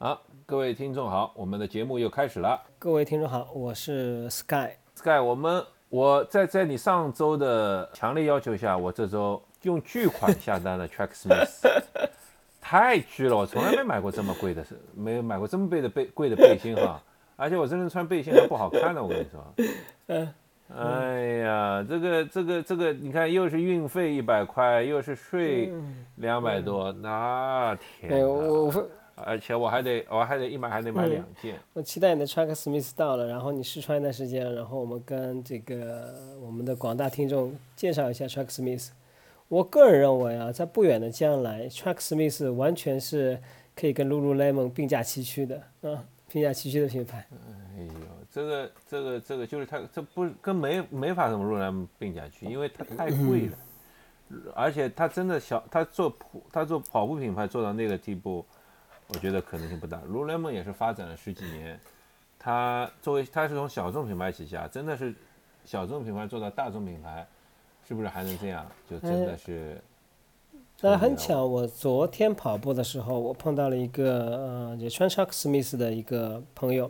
好，各位听众好，我们的节目又开始了。各位听众好，我是 Sky。Sky，我们我在在你上周的强烈要求下，我这周用巨款下单了 Tracksmith，太巨了，我从来没买过这么贵的，没有买过这么贵的背贵的背心哈，而且我真正穿背心还不好看呢，我跟你说。嗯，哎呀，这个这个这个，你看又是运费一百块，又是税两百多，那天而且我还得我还得一买还得买两件。我期待你的 Track Smith 到了，然后你试穿一段时间，然后我们跟这个我们的广大听众介绍一下 Track Smith。我个人认为啊，在不远的将来，Track Smith 完全是可以跟 Lululemon 并驾齐驱的，啊，并驾齐驱的品牌。哎呦，这个这个这个就是它，这不跟没没法怎么入来并驾去，因为它太贵了，而且它真的小，它做普，它做跑步品牌做到那个地步，我觉得可能性不大。Lululemon 也是发展了十几年，它作为它是从小众品牌起家，真的是小众品牌做到大众品牌，是不是还能这样？就真的是。那很巧，我昨天跑步的时候，我碰到了一个呃，也穿 Chuck Smith 的一个朋友，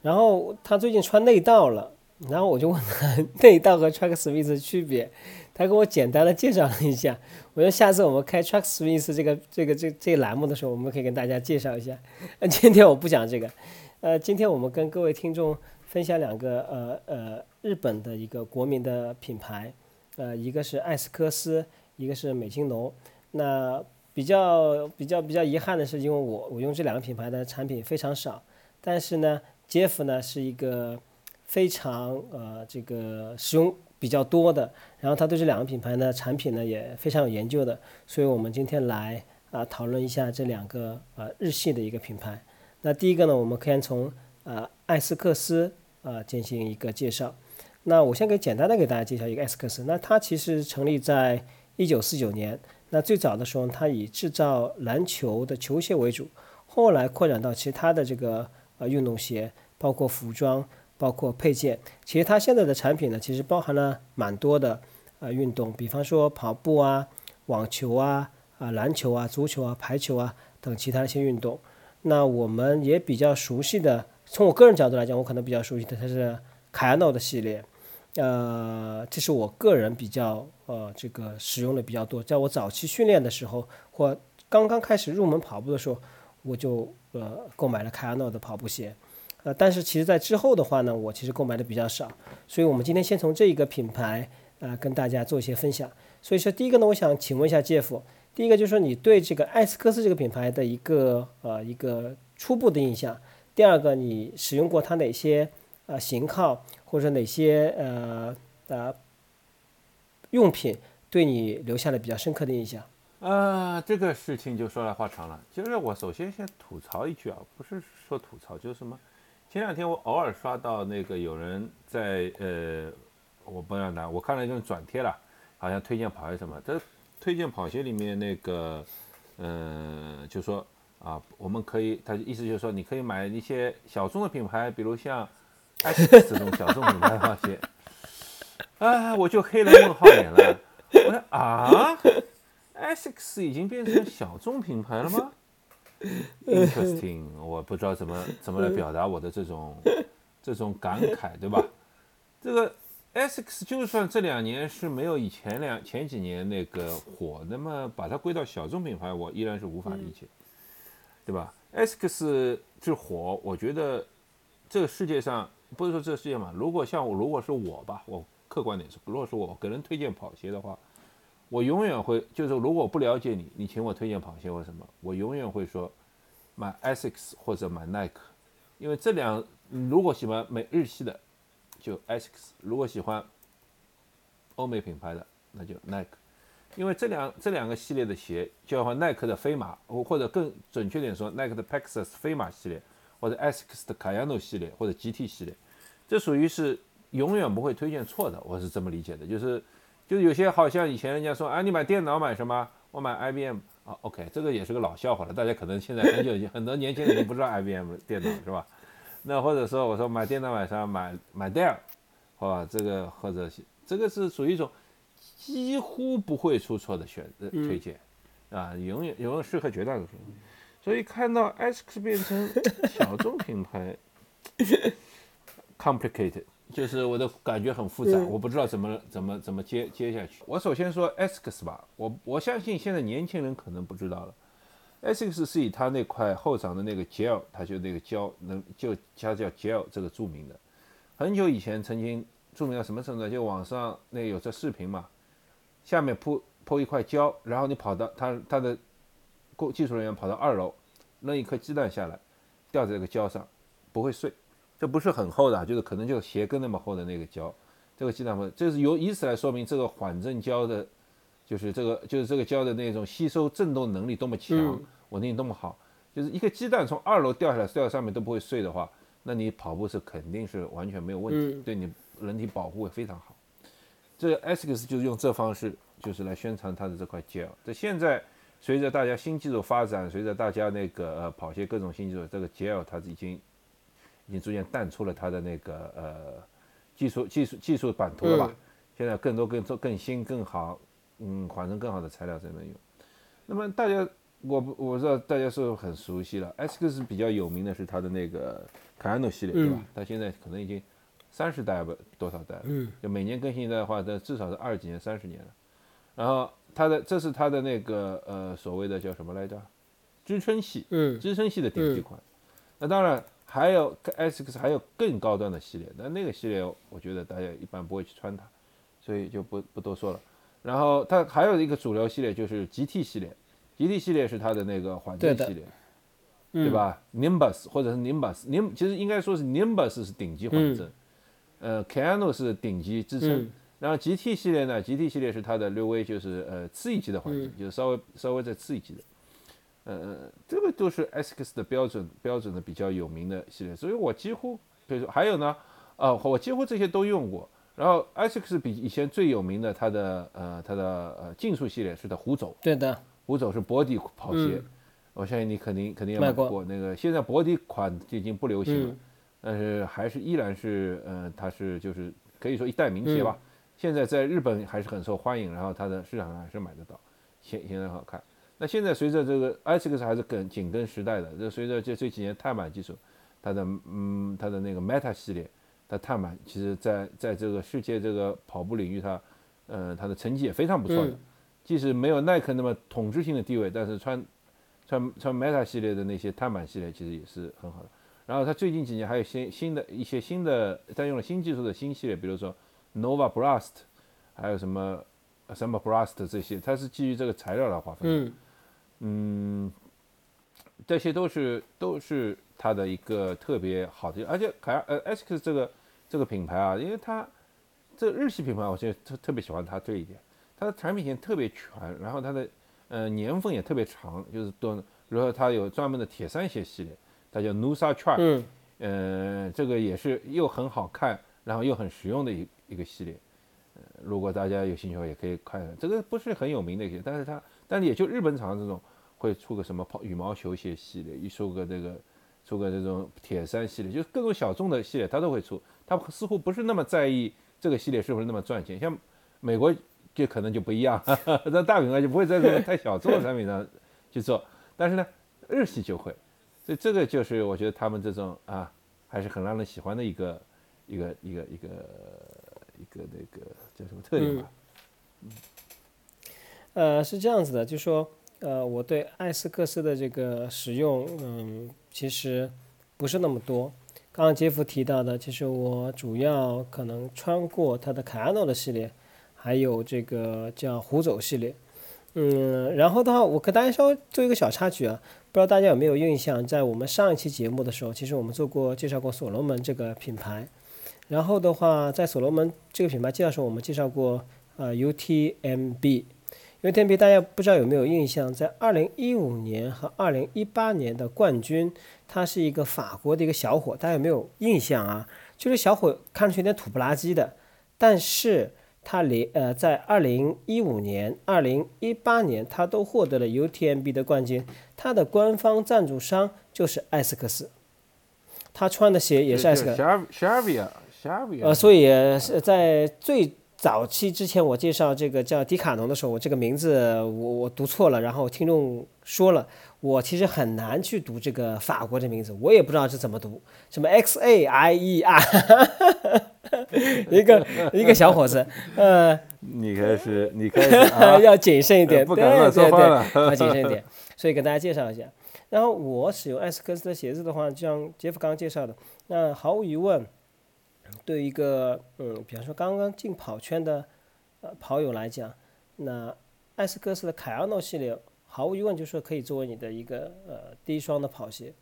然后他最近穿内道了，然后我就问他 内道和 Chuck Smith 的区别，他给我简单的介绍了一下。我觉得下次我们开 Truck Swings 这个这个这这栏目的时候，我们可以跟大家介绍一下。呃，今天我不讲这个，呃，今天我们跟各位听众分享两个呃呃日本的一个国民的品牌，呃，一个是艾斯科斯，一个是美津浓。那比较比较比较遗憾的是，因为我我用这两个品牌的产品非常少，但是呢，Jeff 呢是一个非常呃这个使用比较多的，然后他对这两个品牌呢产品呢也非常有研究的，所以我们今天来啊、讨论一下这两个呃日系的一个品牌。那第一个呢，我们可以从呃艾斯克斯呃进行一个介绍。那我先给简单的给大家介绍一个艾斯克斯，那它其实成立在一九四九年。那最早的时候，它以制造篮球的球鞋为主，后来扩展到其他的这个呃运动鞋，包括服装，包括配件。其实它现在的产品呢，其实包含了蛮多的呃运动，比方说跑步啊、网球啊、啊篮球啊、足球啊、排球啊等其他一些运动。那我们也比较熟悉的，从我个人角度来讲，我可能比较熟悉的它是凯亚诺的系列。呃，这是我个人比较呃这个使用的比较多，在我早期训练的时候或刚刚开始入门跑步的时候，我就呃购买了凯亚诺的跑步鞋，呃，但是其实在之后的话呢，我其实购买的比较少，所以我们今天先从这一个品牌呃跟大家做一些分享。所以说第一个呢，我想请问一下介夫，第一个就是说你对这个艾斯科斯这个品牌的一个呃一个初步的印象，第二个你使用过它哪些呃型号？或者哪些呃呃用品对你留下了比较深刻的印象？啊，这个事情就说来话长了。就是我首先先吐槽一句啊，不是说吐槽，就是什么？前两天我偶尔刷到那个有人在呃，我不知道哪，我看了一种转贴了，好像推荐跑鞋什么。这推荐跑鞋里面那个，嗯、就说啊，我们可以，他意思就是说，你可以买一些小众的品牌，比如像。艾斯这种小众品牌跑鞋，啊，我就黑了问号脸了。我说啊，Essex 已经变成小众品牌了吗 Interesting，我不知道怎么怎么来表达我的这种 这种感慨，对吧？这个 Essex 就算这两年是没有以前两前几年那个火，那么把它归到小众品牌，我依然是无法理解，对吧？Essex 之火，我觉得这个世界上。不是说这个世界嘛？如果像我，如果是我吧，我客观点说，如果是我给人推荐跑鞋的话，我永远会就是如果不了解你，你请我推荐跑鞋或什么，我永远会说买 Asics 或者买 Nike，，因为这两如果喜欢美日系的就 Asics，如果喜欢欧美品牌的那就 Nike，，因为这两这两个系列的鞋，就像耐克的飞马，或者更准确点说，耐克的 Pegasus 飞马系列。或者 Asics 的 Kayano 系列或者 GT 系列，这属于是永远不会推荐错的，我是这么理解的。就是，就是有些好像以前人家说，啊，你买电脑买什么？我买 IBM 啊，OK，这个也是个老笑话了。大家可能现在很久已经很多年轻人已经不知道 IBM 电脑是吧？那或者说我说买电脑买啥？买买 Dell，好吧？这个或者这个是属于一种几乎不会出错的选择推荐啊，永远永远适合绝大多数人。所以看到 ASICS 变成小众品牌，complicated，就是我的感觉很复杂，我不知道怎么怎么怎么接接下去。我首先说 ASICS 吧，我我相信现在年轻人可能不知道了，ASICS 是以它那块后掌的那个 gel，它就那个胶能就它叫 gel 这个著名的，很久以前曾经著名到什么程度？就网上那有这视频嘛，下面铺铺一块胶，然后你跑到它它的。工技术人员跑到二楼，扔一颗鸡蛋下来，掉在这个胶上，不会碎。这不是很厚的，就是可能就鞋跟那么厚的那个胶。这个鸡蛋不，这是由以此来说明这个缓震胶的，就是这个就是这个胶的那种吸收振动能力多么强，稳定多么好。就是一个鸡蛋从二楼掉下来，掉在上面都不会碎的话，那你跑步是肯定是完全没有问题，对你人体保护会非常好。这 ASICS 就是用这方式，就是来宣传它的这块胶。这现在。随着大家新技术发展，随着大家那个呃跑鞋各种新技术，这个 gel 它已经已经逐渐淡出了它的那个呃技术技术技术版图了吧？现在更多更做更新更好，嗯，缓成更好的材料才能用。那么大家我我知道大家是很熟悉了，ASICS 比较有名的是它的那个 Kayano 系列，对吧？它现在可能已经三十代不多少代了，就每年更新一代的话，这至少是二十几年、三十年了。然后。它的这是它的那个呃所谓的叫什么来着？支撑系，嗯，支撑系的顶级款。那当然还有 ASICS 还有更高端的系列，但那个系列我觉得大家一般不会去穿它，所以就不不多说了。然后它还有一个主流系列就是 GT 系列，GT 系列是它的那个缓震系列，对吧？Nimbus 或者是 Nimbus，Nim 其实应该说是 Nimbus 是顶级缓震，呃，Kano 是顶级支撑。然后 GT 系列呢？GT 系列是它的略微就是呃次一级的环境，就是稍微稍微再次一级的，呃，这个都是 ASICS 的标准标准的比较有名的系列，所以我几乎比如说还有呢，呃，我几乎这些都用过。然后 ASICS 比以前最有名的它的呃它的呃竞速系列是的虎走，对的，虎走是薄底跑鞋，我相信你肯定肯定也买过那个。现在薄底款已经不流行了，但是还是依然是呃它是就是可以说一代名鞋吧。现在在日本还是很受欢迎，然后它的市场上还是买得到，现现在好看。那现在随着这个 ASICS 还是跟紧跟时代的，这随着这这几年碳板技术，它的嗯它的那个 Meta 系列，它碳板其实在在这个世界这个跑步领域，它呃它的成绩也非常不错的，即使没有耐克那么统治性的地位，但是穿穿穿 Meta 系列的那些碳板系列其实也是很好的。然后它最近几年还有新新的一些新的在用了新技术的新系列，比如说。Nova Blast，还有什么 Samba Blast 这些，它是基于这个材料来划分。嗯嗯，这些都是都是它的一个特别好的，而且凯呃 ASICS 这个这个品牌啊，因为它这日系品牌，我现在特特别喜欢它这一点，它的产品线特别全，然后它的呃年份也特别长，就是都，比如说它有专门的铁三鞋系列，它叫 Nusa Track，嗯，呃，这个也是又很好看，然后又很实用的一。一个系列，呃，如果大家有兴趣的话，也可以看看。这个不是很有名的一些，但是它，但是也就日本厂这种会出个什么跑羽毛球鞋系列，一出个这个，出个这种铁三系列，就是各种小众的系列，它都会出。它似乎不是那么在意这个系列是不是那么赚钱。像美国就可能就不一样，那大品牌就不会在这种太小众的产品上去做，但是呢，日系就会。所以这个就是我觉得他们这种啊，还是很让人喜欢的一个一个一个一个。一个那个叫什么特点吧？嗯，呃，是这样子的，就说，呃，我对艾斯克斯的这个使用，嗯，其实不是那么多。刚刚杰夫提到的，其实我主要可能穿过它的凯安诺的系列，还有这个叫虎走系列。嗯，然后的话，我跟大家稍微做一个小插曲啊，不知道大家有没有印象，在我们上一期节目的时候，其实我们做过介绍过所罗门这个品牌。然后的话，在所罗门这个品牌介绍时候，我们介绍过呃 UTMB UTMB，UTMB 大家不知道有没有印象？在二零一五年和二零一八年的冠军，他是一个法国的一个小伙，大家有没有印象啊？就是小伙看上去有点土不拉几的，但是他连呃在二零一五年、二零一八年他都获得了 UTMB 的冠军，他的官方赞助商就是艾斯克斯，他穿的鞋也是艾斯克斯。呃，所以是在最早期之前我介绍这个叫迪卡侬的时候，我这个名字我我读错了，然后听众说了，我其实很难去读这个法国的名字，我也不知道是怎么读，什么 X A I E R，一个一个小伙子，呃，你开始你开始 要谨慎一点，不敢乱说话了，要谨慎一点，所以给大家介绍一下。然后我使用艾斯克斯的鞋子的话，就像杰夫刚刚介绍的，那毫无疑问。对一个嗯，比方说刚刚进跑圈的呃跑友来讲，那艾斯克斯的凯尔诺系列毫无疑问就是可以作为你的一个呃第一双的跑鞋。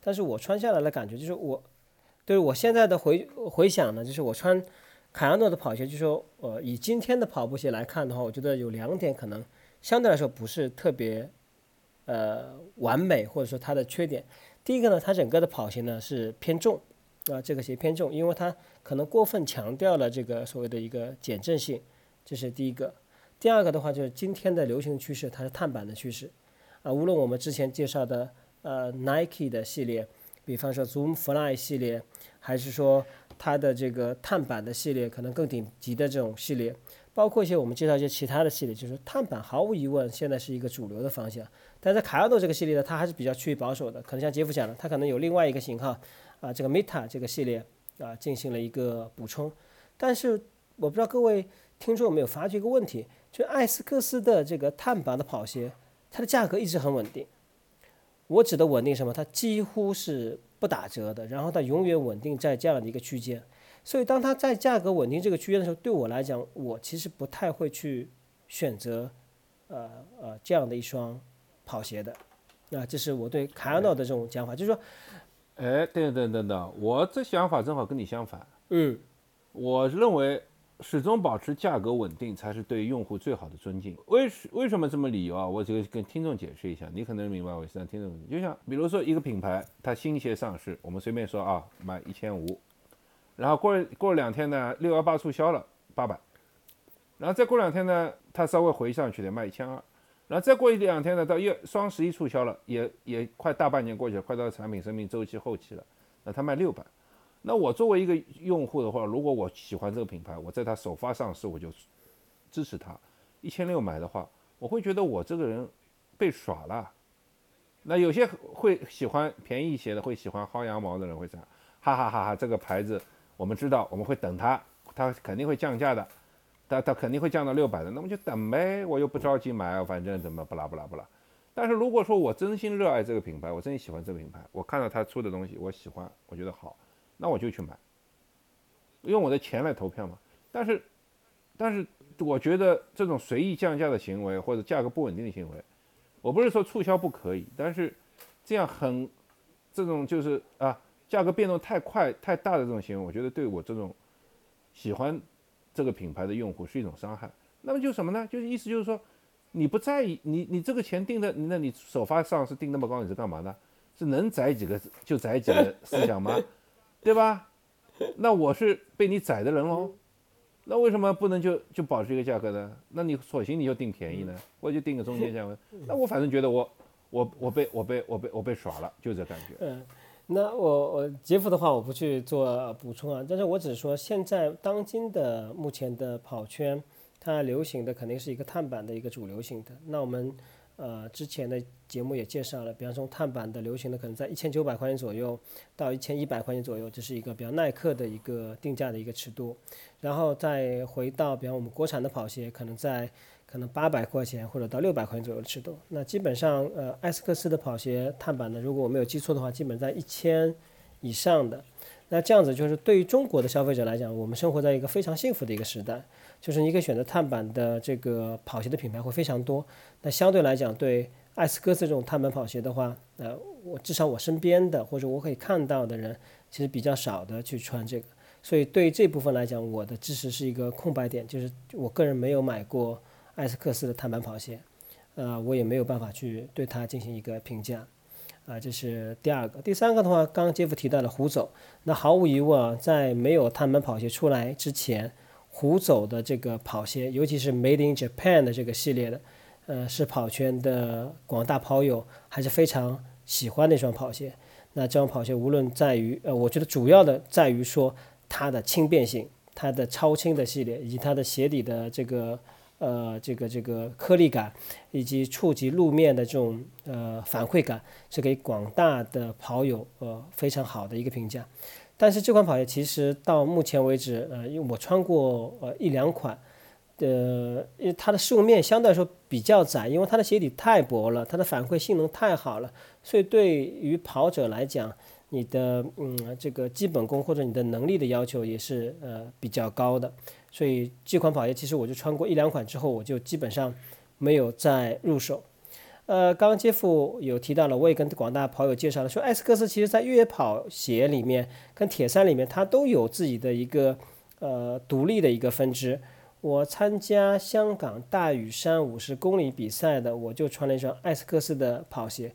但是我穿下来的感觉就是我对我现在的回回想呢，就是我穿凯尔诺的跑鞋，就是说呃以今天的跑步鞋来看的话，我觉得有两点可能相对来说不是特别呃完美，或者说它的缺点。第一个呢，它整个的跑鞋呢是偏重。啊，这个鞋偏重，因为它可能过分强调了这个所谓的一个减震性，这是第一个。第二个的话就是今天的流行趋势，它是碳板的趋势。啊，无论我们之前介绍的呃 Nike 的系列，比方说 Zoom Fly 系列，还是说它的这个碳板的系列，可能更顶级的这种系列，包括一些我们介绍一些其他的系列，就是碳板毫无疑问现在是一个主流的方向。但在卡尔诺这个系列呢，它还是比较趋于保守的，可能像杰夫讲的，它可能有另外一个型号。啊，这个 Meta 这个系列啊，进行了一个补充，但是我不知道各位听众有没有发觉一个问题，就艾斯克斯的这个碳板的跑鞋，它的价格一直很稳定。我指的稳定什么？它几乎是不打折的，然后它永远稳定在这样的一个区间。所以当它在价格稳定这个区间的时候，对我来讲，我其实不太会去选择呃呃这样的一双跑鞋的。啊，这是我对凯尔诺的这种讲法，就是说。哎，等等等等，我这想法正好跟你相反。嗯，我认为始终保持价格稳定才是对用户最好的尊敬。为什为什么这么理由啊？我就跟听众解释一下，你可能明白我现在听众。就像比如说一个品牌，它新鞋上市，我们随便说啊，卖一千五，然后过过了两天呢，六幺八促销了八百，然后再过两天呢，它稍微回上去点卖一千二。然后再过一两天呢，到月双十一促销了，也也快大半年过去了，快到产品生命周期后期了。那他卖六百，那我作为一个用户的话，如果我喜欢这个品牌，我在它首发上市我就支持它，一千六买的话，我会觉得我这个人被耍了。那有些会喜欢便宜一些的，会喜欢薅羊毛的人会这样，哈哈哈哈，这个牌子我们知道，我们会等它，它肯定会降价的。它它肯定会降到六百的，那么就等呗，我又不着急买，反正怎么不拉不拉不拉。但是如果说我真心热爱这个品牌，我真心喜欢这个品牌，我看到他出的东西我喜欢，我觉得好，那我就去买，用我的钱来投票嘛。但是，但是我觉得这种随意降价的行为或者价格不稳定的行为，我不是说促销不可以，但是这样很这种就是啊价格变动太快太大的这种行为，我觉得对我这种喜欢。这个品牌的用户是一种伤害，那么就什么呢？就是意思就是说，你不在意你你这个钱定的，那你首发上是定那么高，你是干嘛呢？是能宰几个就宰几个 思想吗？对吧？那我是被你宰的人喽，那为什么不能就就保持一个价格呢？那你索性你就定便宜呢？我就定个中间价位，那我反正觉得我我我被我被我被我被耍了，就这感觉。那我我杰夫的话我不去做补充啊，但是我只是说现在当今的目前的跑圈，它流行的肯定是一个碳板的一个主流型的。那我们呃之前的节目也介绍了，比方说碳板的流行的可能在一千九百块钱左右到一千一百块钱左右，这是一个比较耐克的一个定价的一个尺度。然后再回到比方我们国产的跑鞋，可能在。可能八百块钱或者到六百块钱左右的尺度，那基本上呃艾斯克斯的跑鞋碳板呢，如果我没有记错的话，基本在一千以上的。那这样子就是对于中国的消费者来讲，我们生活在一个非常幸福的一个时代，就是你可以选择碳板的这个跑鞋的品牌会非常多。那相对来讲，对艾斯克斯这种碳板跑鞋的话，呃，我至少我身边的或者我可以看到的人，其实比较少的去穿这个。所以对于这部分来讲，我的知识是一个空白点，就是我个人没有买过。艾斯克斯的碳板跑鞋，呃，我也没有办法去对它进行一个评价，啊，这是第二个。第三个的话，刚刚杰夫提到了虎走，那毫无疑问啊，在没有碳板跑鞋出来之前，虎走的这个跑鞋，尤其是 Made in Japan 的这个系列的，呃，是跑圈的广大跑友还是非常喜欢那双跑鞋。那这双跑鞋无论在于，呃，我觉得主要的在于说它的轻便性。它的超轻的系列，以及它的鞋底的这个呃这个这个颗粒感，以及触及路面的这种呃反馈感，是给广大的跑友呃非常好的一个评价。但是这款跑鞋其实到目前为止，呃，因为我穿过呃一两款，呃，因为它的适用面相对来说比较窄，因为它的鞋底太薄了，它的反馈性能太好了，所以对于跑者来讲，你的嗯这个基本功或者你的能力的要求也是呃比较高的。所以这款跑鞋其实我就穿过一两款之后，我就基本上没有再入手。呃，刚刚杰夫有提到了，我也跟广大跑友介绍了，说艾斯克斯其实在越野跑鞋里面跟铁三里面，它都有自己的一个呃独立的一个分支。我参加香港大屿山五十公里比赛的，我就穿了一双艾斯克斯的跑鞋。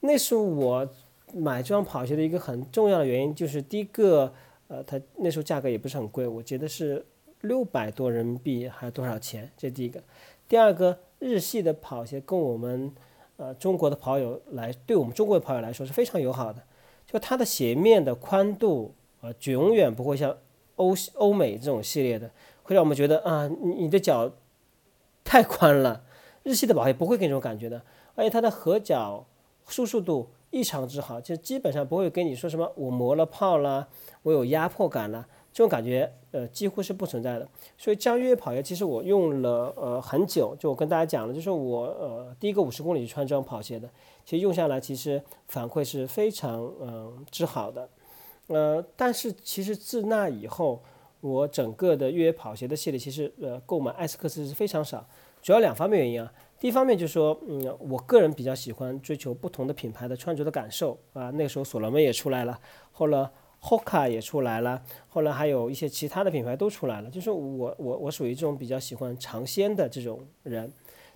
那是我买这双跑鞋的一个很重要的原因，就是第一个，呃，它那时候价格也不是很贵，我觉得是六百多人民币还是多少钱？这第一个。第二个，日系的跑鞋跟我们呃，中国的跑友来，对我们中国的跑友来说是非常友好的。就它的鞋面的宽度，呃，永远不会像欧欧美这种系列的，会让我们觉得啊，你你的脚太宽了。日系的跑鞋不会给你这种感觉的，而且它的合脚舒适度异常之好，就基本上不会跟你说什么我磨了泡啦，我有压迫感啦。这种感觉，呃，几乎是不存在的。所以这样越野跑鞋，其实我用了呃很久。就我跟大家讲了，就是我呃第一个五十公里穿这双跑鞋的，其实用下来其实反馈是非常嗯之好的。呃，但是其实自那以后，我整个的越野跑鞋的系列，其实呃购买艾斯克斯是非常少。主要两方面原因啊。第一方面就是说，嗯，我个人比较喜欢追求不同的品牌的穿着的感受啊。那时候所罗门也出来了，后来。Hoka 也出来了，后来还有一些其他的品牌都出来了。就是我我我属于这种比较喜欢尝鲜的这种人。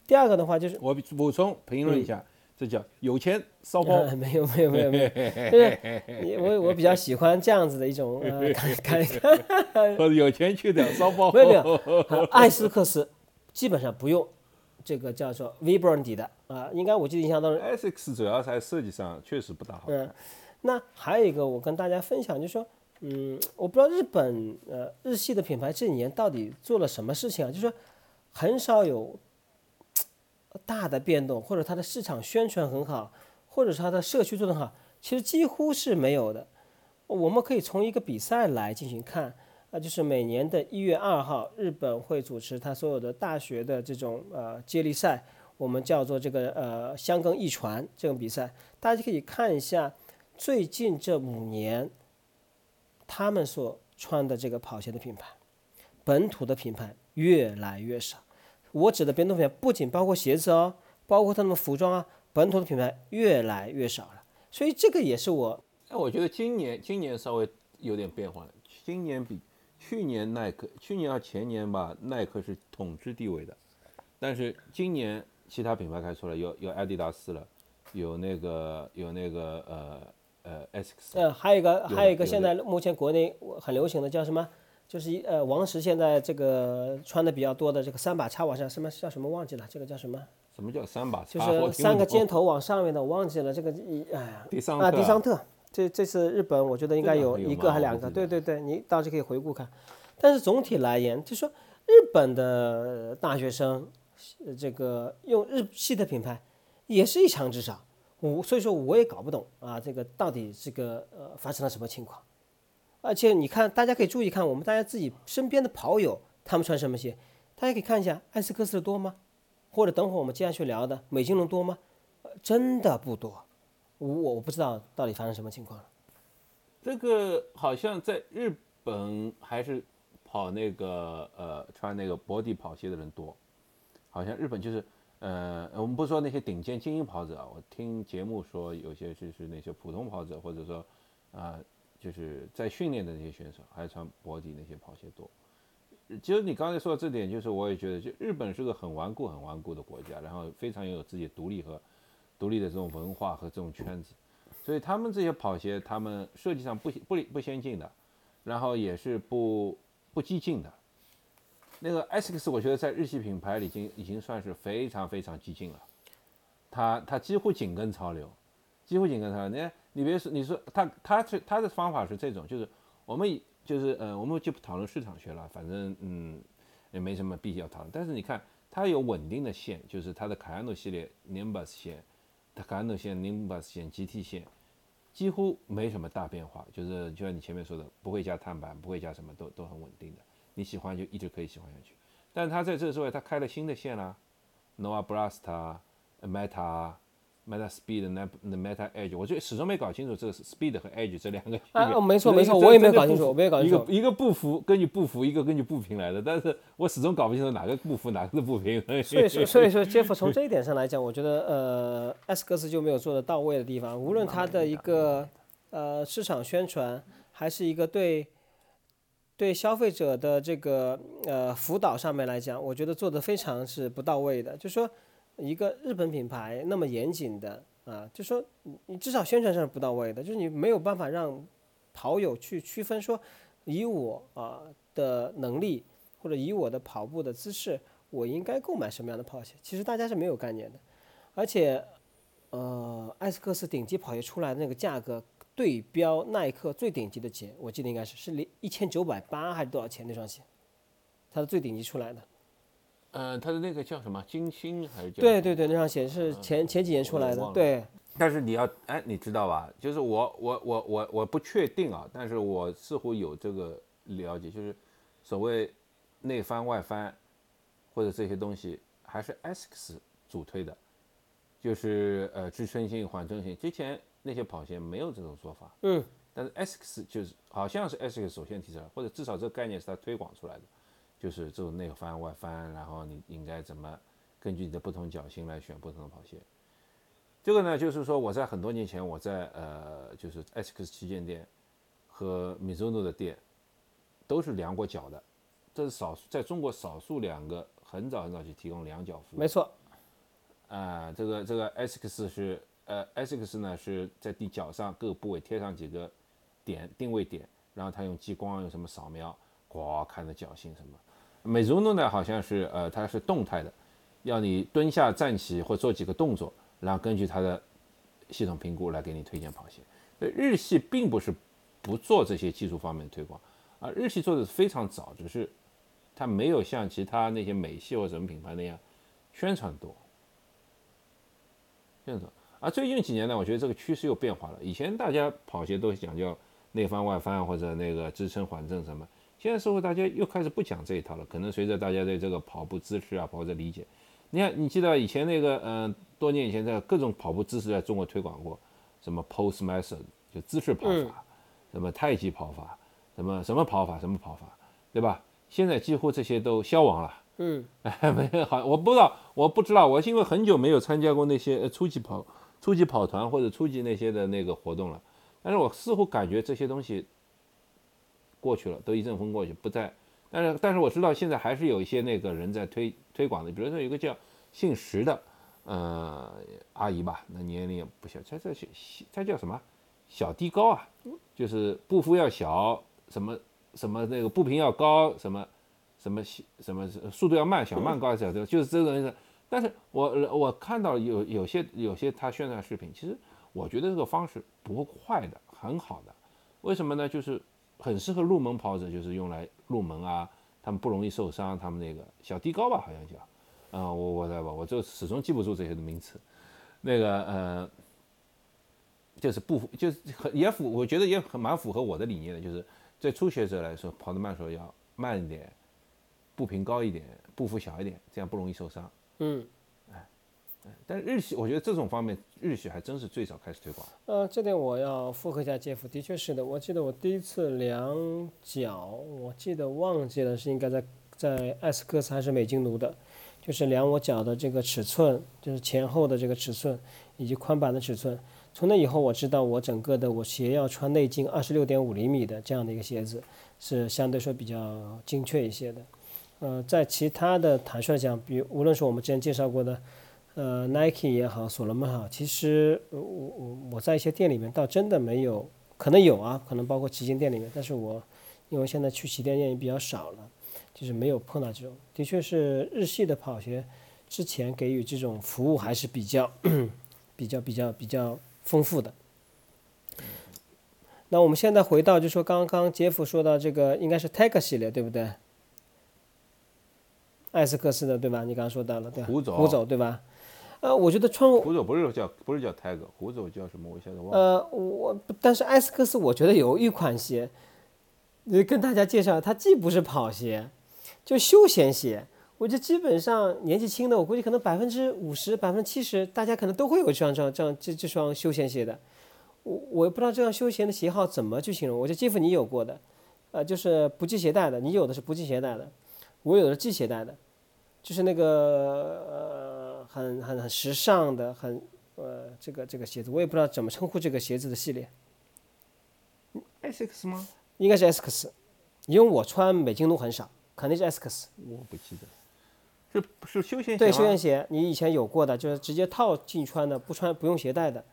第二个的话就是我补充评论一下，这叫有钱烧包。没有没有没有没有，就是我我比较喜欢这样子的一种呃，看看，或者有钱去点烧包。没有没有，艾斯克斯基本上不用这个叫做 Vibram 的啊，应该我记得印象当中。艾斯克斯主要在设计上确实不大好看。那还有一个，我跟大家分享，就是说，嗯，我不知道日本呃日系的品牌这几年到底做了什么事情啊？就是说，很少有大的变动，或者它的市场宣传很好，或者是它的社区做得好，其实几乎是没有的。我们可以从一个比赛来进行看，啊，就是每年的一月二号，日本会主持它所有的大学的这种呃接力赛，我们叫做这个呃香根一传这种比赛，大家可以看一下。最近这五年，他们所穿的这个跑鞋的品牌，本土的品牌越来越少。我指的本土品牌不仅包括鞋子哦，包括他们服装啊，本土的品牌越来越少了。所以这个也是我，哎，我觉得今年今年稍微有点变化了。今年比去年耐克，去年和前年吧，耐克是统治地位的，但是今年其他品牌开出来，有有阿迪达斯了，有那个有那个呃。呃，X，呃，还有一个，还有一个，现在目前国内很流行的叫什么？就是一呃，王石现在这个穿的比较多的这个三把叉往上，什么叫什么忘记了？这个叫什么？什么叫三把叉？就是三个尖头往上面的，我忘记了这个一哎呀。迪桑啊，迪桑特，这这次日本我觉得应该有一个还两个，对对对，你到时可以回顾看。但是总体来言，就说日本的大学生，这个用日系的品牌也是一强之少。我所以说我也搞不懂啊，这个到底这个呃发生了什么情况？而且你看，大家可以注意看我们大家自己身边的跑友，他们穿什么鞋？大家可以看一下艾斯克斯的多吗？或者等会儿我们接下去聊的美津浓多吗？呃真的不多。我我不知道到底发生什么情况了。这个好像在日本还是跑那个呃穿那个薄底跑鞋的人多，好像日本就是。呃，我们不说那些顶尖精英跑者啊，我听节目说有些就是那些普通跑者，或者说啊，就是在训练的那些选手，还穿薄底那些跑鞋多。其实你刚才说的这点，就是我也觉得，就日本是个很顽固、很顽固的国家，然后非常有自己独立和独立的这种文化和这种圈子，所以他们这些跑鞋，他们设计上不不不先进的，然后也是不不激进的。那个 SX，我觉得在日系品牌里，已经已经算是非常非常激进了。它它几乎紧跟潮流，几乎紧跟潮流。你看你别说，你说它它是它的方法是这种，就是我们就是呃，我们就不讨论市场学了，反正嗯也没什么必要讨论。但是你看它有稳定的线，就是它的卡 a 诺系列 Nimbus 线，它卡 a 诺线 Nimbus 线 GT 线几乎没什么大变化，就是就像你前面说的，不会加碳板，不会加什么，都都很稳定的。你喜欢就一直可以喜欢下去。但他在这个之外，他开了新的线啦，Nova Blast、Meta。Meta Speed 那那 Meta Edge，我就始终没搞清楚这个是 Speed 和 Edge 这两个。啊，没错没错，我也没有搞清楚，我没有搞清楚。一个一个步幅根据步幅，一个根据步频来的，但是我始终搞不清楚哪个步幅，哪个是步频。所以说，所以说，Jeff 从这一点上来讲，我觉得呃，S 克斯就没有做的到位的地方，无论它的一个呃市场宣传，还是一个对对消费者的这个呃辅导上面来讲，我觉得做的非常是不到位的，就说。一个日本品牌那么严谨的啊，就说你至少宣传上是不到位的，就是你没有办法让跑友去区分说，以我啊的能力或者以我的跑步的姿势，我应该购买什么样的跑鞋？其实大家是没有概念的。而且，呃，艾斯克斯顶级跑鞋出来的那个价格对标耐克最顶级的鞋，我记得应该是是零一千九百八还是多少钱那双鞋？它是最顶级出来的。呃，它的那个叫什么金星还是叫？对对对，那双鞋是前前几年出来的。对。但是你要哎，你知道吧？就是我我我我我不确定啊，但是我似乎有这个了解，就是所谓内翻外翻或者这些东西，还是 ASICS 主推的，就是呃支撑性缓冲性。之前那些跑鞋没有这种说法。嗯。但是 ASICS 就是好像是 ASICS 首先提出来，或者至少这个概念是他推广出来的。就是这种内翻外翻，然后你应该怎么根据你的不同脚型来选不同的跑鞋。这个呢，就是说我在很多年前，我在呃，就是 SX 旗舰店和 Mizuno 的店都是量过脚的，这是少数在中国少数两个很早很早就提供量脚服务。没错。啊，这个这个 SX 是呃，ASIC 呢是在地脚上各个部位贴上几个点定位点，然后它用激光用什么扫描，哇，看着脚型什么。美足诺呢，好像是呃，它是动态的，要你蹲下、站起或做几个动作，然后根据它的系统评估来给你推荐跑鞋。日系并不是不做这些技术方面的推广，啊，日系做的非常早，只是它没有像其他那些美系或什么品牌那样宣传多。这样子，而最近几年呢，我觉得这个趋势又变化了。以前大家跑鞋都讲究内翻外翻或者那个支撑缓震什么。现在社会大家又开始不讲这一套了，可能随着大家对这个跑步姿势啊，包括理解。你看，你记得以前那个，嗯，多年以前在各种跑步姿势在中国推广过，什么 pose method 就姿势跑法，什么太极跑法，什么什么跑法，什么跑法，对吧？现在几乎这些都消亡了。嗯，哎 没有好，我不知道，我不知道，我是因为很久没有参加过那些初级跑、初级跑团或者初级那些的那个活动了，但是我似乎感觉这些东西。过去了，都一阵风过去，不再。但是，但是我知道现在还是有一些那个人在推推广的，比如说有个叫姓石的，呃，阿姨吧，那年龄也不小，她这小，她叫什么？小低高啊，就是步幅要小，什么什么那个步频要高，什么什么什么速度要慢，小慢高小，就是这种意思。但是我我看到有有些有些他宣传视频，其实我觉得这个方式不会坏的，很好的。为什么呢？就是。很适合入门跑者，就是用来入门啊，他们不容易受伤。他们那个小低高吧，好像叫，啊，我我来吧，我就始终记不住这些的名词。那个呃，就是不符，就是很也符，我觉得也很蛮符合我的理念的，就是对初学者来说，跑得慢时候要慢一点，步频高一点，步幅小一点，这样不容易受伤。嗯。但是日系，我觉得这种方面，日系还真是最早开始推广。呃，这点我要附和一下杰夫，的确是的。我记得我第一次量脚，我记得忘记了是应该在在艾斯克斯还是美津奴的，就是量我脚的这个尺寸，就是前后的这个尺寸以及宽板的尺寸。从那以后，我知道我整个的我鞋要穿内径二十六点五厘米的这样的一个鞋子，是相对说比较精确一些的。呃，在其他的弹射讲，比无论是我们之前介绍过的。呃，Nike 也好，所罗门好，其实我我我在一些店里面倒真的没有，可能有啊，可能包括旗舰店里面，但是我因为现在去旗舰店也比较少了，就是没有碰到这种。的确是日系的跑鞋之前给予这种服务还是比较 比较比较比较丰富的。那我们现在回到，就说刚刚杰夫说到这个，应该是 Tag 系列，对不对？艾斯克斯的，对吧？你刚刚说到了，对吧？虎走，虎走，对吧？呃，我觉得穿胡总不是叫不是叫 Tag，虎走叫什么？我现在忘了。呃，我但是艾斯克斯，我觉得有一款鞋，你，跟大家介绍，它既不是跑鞋，就休闲鞋。我觉得基本上年纪轻的，我估计可能百分之五十、百分之七十，大家可能都会有这双这样这样这这双休闲鞋的。我我也不知道这双休闲的鞋号怎么去形容。我觉得杰夫你有过的，呃，就是不系鞋带的，你有的是不系鞋带的，我有的系鞋带的，就是那个呃很很很时尚的，很呃这个这个鞋子，我也不知道怎么称呼这个鞋子的系列，Essex 吗？应该是 S X，因为我穿美津浓很少，肯定是 S X。我不记得。是是休闲鞋对，休闲鞋你以前有过的，就是直接套进穿的，不穿不用鞋带的。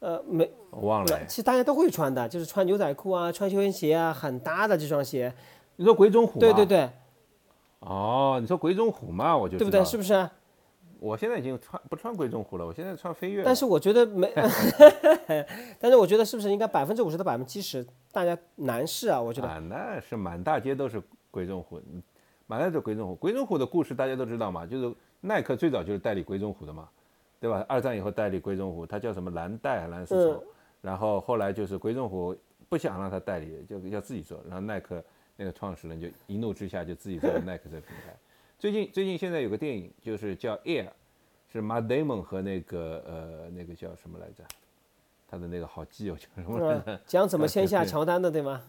呃，没，我忘了哎。其实大家都会穿的，就是穿牛仔裤啊，穿休闲鞋啊，很搭的这双鞋。你说鬼冢虎？对对。对，哦，你说鬼冢虎嘛，我就对不对？是不是啊？我现在已经穿不穿鬼冢虎了，我现在穿飞跃。但是我觉得没 但是我觉得是不是应该百分之五十到百分之七十，大家男士啊，我觉得啊，那是满大街都是鬼冢虎，满大街都是鬼冢虎。鬼冢虎的故事大家都知道嘛，就是耐克最早就是代理鬼冢虎的嘛，对吧？二战以后代理鬼冢虎，它叫什么蓝带还是蓝丝绸，嗯然后后来就是鬼冢虎不想让他代理，就要自己做，然后耐克那个创始人就一怒之下就自己做了耐克这个品牌。最近最近现在有个电影就是叫 Air，是 Matt Damon 和那个呃那个叫什么来着？他的那个好基友叫什么来着？嗯，讲怎么签下乔丹的，对吗？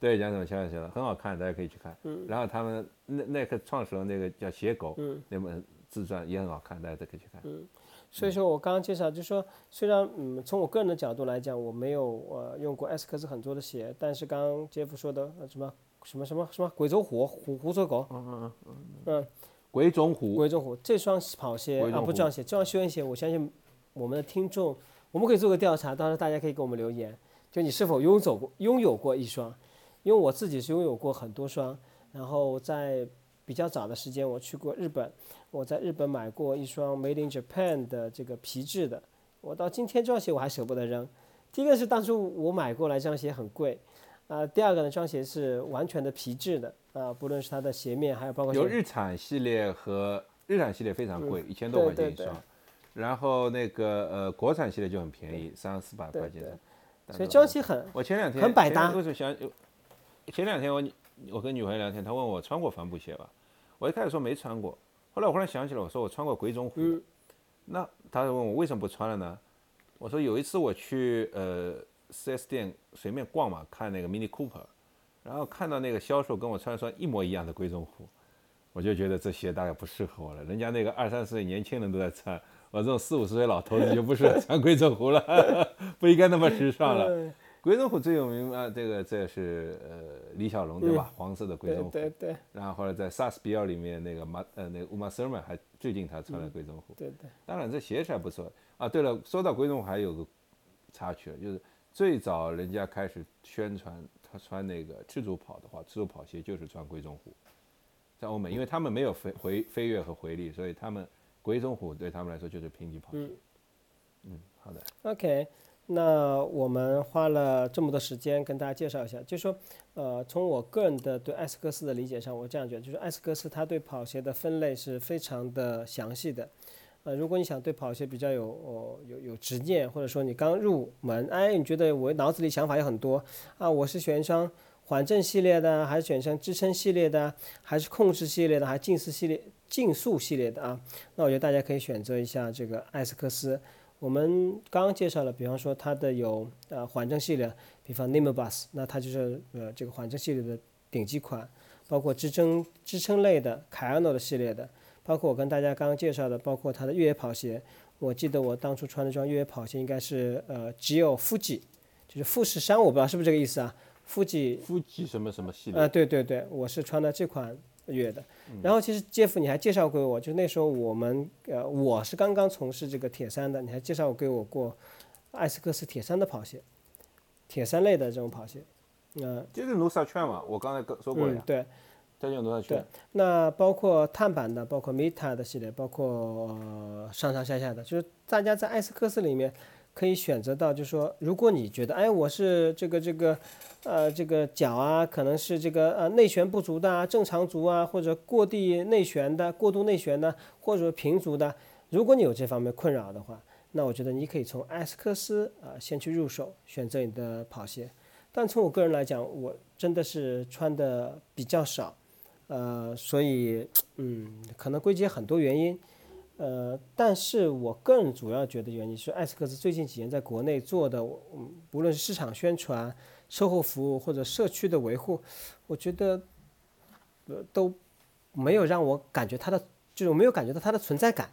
对，讲怎么签下乔丹，很好看，大家可以去看。然后他们耐耐克创始人那个叫鞋狗，那本自传也很好看，大家都可以去看。所以说我刚刚介绍，就是说，虽然嗯，从我个人的角度来讲，我没有呃用过 S 克斯很多的鞋，但是刚刚杰夫说的呃什么什么什么什么鬼走虎虎虎走狗，嗯鬼冢虎，鬼走虎这双跑鞋啊，不这双鞋，这双休闲鞋，我相信我们的听众，我们可以做个调查，到时候大家可以给我们留言，就你是否拥走过拥有过一双，因为我自己是拥有过很多双，然后在比较早的时间我去过日本，我在日本买过一双 Made in Japan 的这个皮质的，我到今天这双鞋我还舍不得扔。第一个是当初我买过来这双鞋很贵，啊、第二个呢，这双鞋是完全的皮质的，啊、不论是它的鞋面还有包括有日产系列和日产系列非常贵，一千多块钱一对对双。然后那个呃国产系列就很便宜，三四百块钱的。所以这双鞋很我前两天很百搭前为什么想？前两天我我跟女朋友聊天，她问我穿过帆布鞋吧，我一开始说没穿过，后来我忽然想起来，我说我穿过鬼冢虎。嗯那他问我为什么不穿了呢？我说有一次我去呃 4S 店随便逛嘛，看那个 Mini Cooper，然后看到那个销售跟我穿双一模一样的鬼冢虎，我就觉得这鞋大概不适合我了。人家那个二三十岁年轻人都在穿，我这种四五十岁老头子就不适合穿 鬼冢虎了，不应该那么时尚了。嗯鬼冢虎最有名啊，这个这是呃李小龙对吧？黄色的鬼对冢虎。对对然后后来在萨斯比尔里面那个马呃那个乌玛瑟曼还最近他穿了鬼冢虎。对对，当然这鞋是还不错啊。对了，说到鬼冢虎还有个插曲，就是最早人家开始宣传他穿那个赤足跑的话，赤足跑鞋就是穿鬼冢虎，在欧美，因为他们没有飞回飞跃和回力，所以他们鬼冢虎对他们来说就是平底跑鞋。嗯，好的。OK，那我们花了这么多时间跟大家介绍一下，就说，呃，从我个人的对艾斯克斯的理解上，我这样觉得，就是艾斯克斯它对跑鞋的分类是非常的详细的。呃，如果你想对跑鞋比较有哦有有执念，或者说你刚入门，哎，你觉得我脑子里想法有很多啊，我是选一双缓震系列的，还是选一双支撑系列的，还是控制系列的，还是竞速系列竞速系列的啊？那我觉得大家可以选择一下这个艾斯克斯。我们刚刚介绍了，比方说它的有呃缓震系列，比方 Nimabus，那它就是呃这个缓震系列的顶级款，包括支撑支撑类的凯安诺的系列的，包括我跟大家刚刚介绍的，包括它的越野跑鞋。我记得我当初穿的这双越野跑鞋应该是呃只有富吉，就是富士山，我不知道是不是这个意思啊？富吉夫妻什么什么系列？啊，对对对，我是穿的这款越野的。然后其实杰夫你还介绍给我，就是那时候我们呃我是刚刚从事这个铁三的，你还介绍给我过艾斯克斯铁三的跑鞋，铁三类的这种跑鞋。呃，就是努萨圈嘛，我刚才跟说过了呀，，嗯对它叫努萨圈。那包括碳板的，包括 Meta 的系列，包括、呃、上上下下的，就是大家在艾斯克斯里面可以选择到，就是说，如果你觉得，哎，我是这个这个，呃，这个脚啊，可能是这个呃内旋不足的啊，正常足啊，或者过地内旋的、过度内旋的，或者平足的，如果你有这方面困扰的话，那我觉得你可以从艾斯克斯啊先去入手，选择你的跑鞋。但从我个人来讲，我真的是穿的比较少，呃，所以，嗯，可能归结很多原因。呃，但是我个人主要觉得原因是艾斯克斯最近几年在国内做的，嗯，无论是市场宣传、售后服务或者社区的维护，我觉得，呃，都没有让我感觉它的，就是我没有感觉到它的存在感，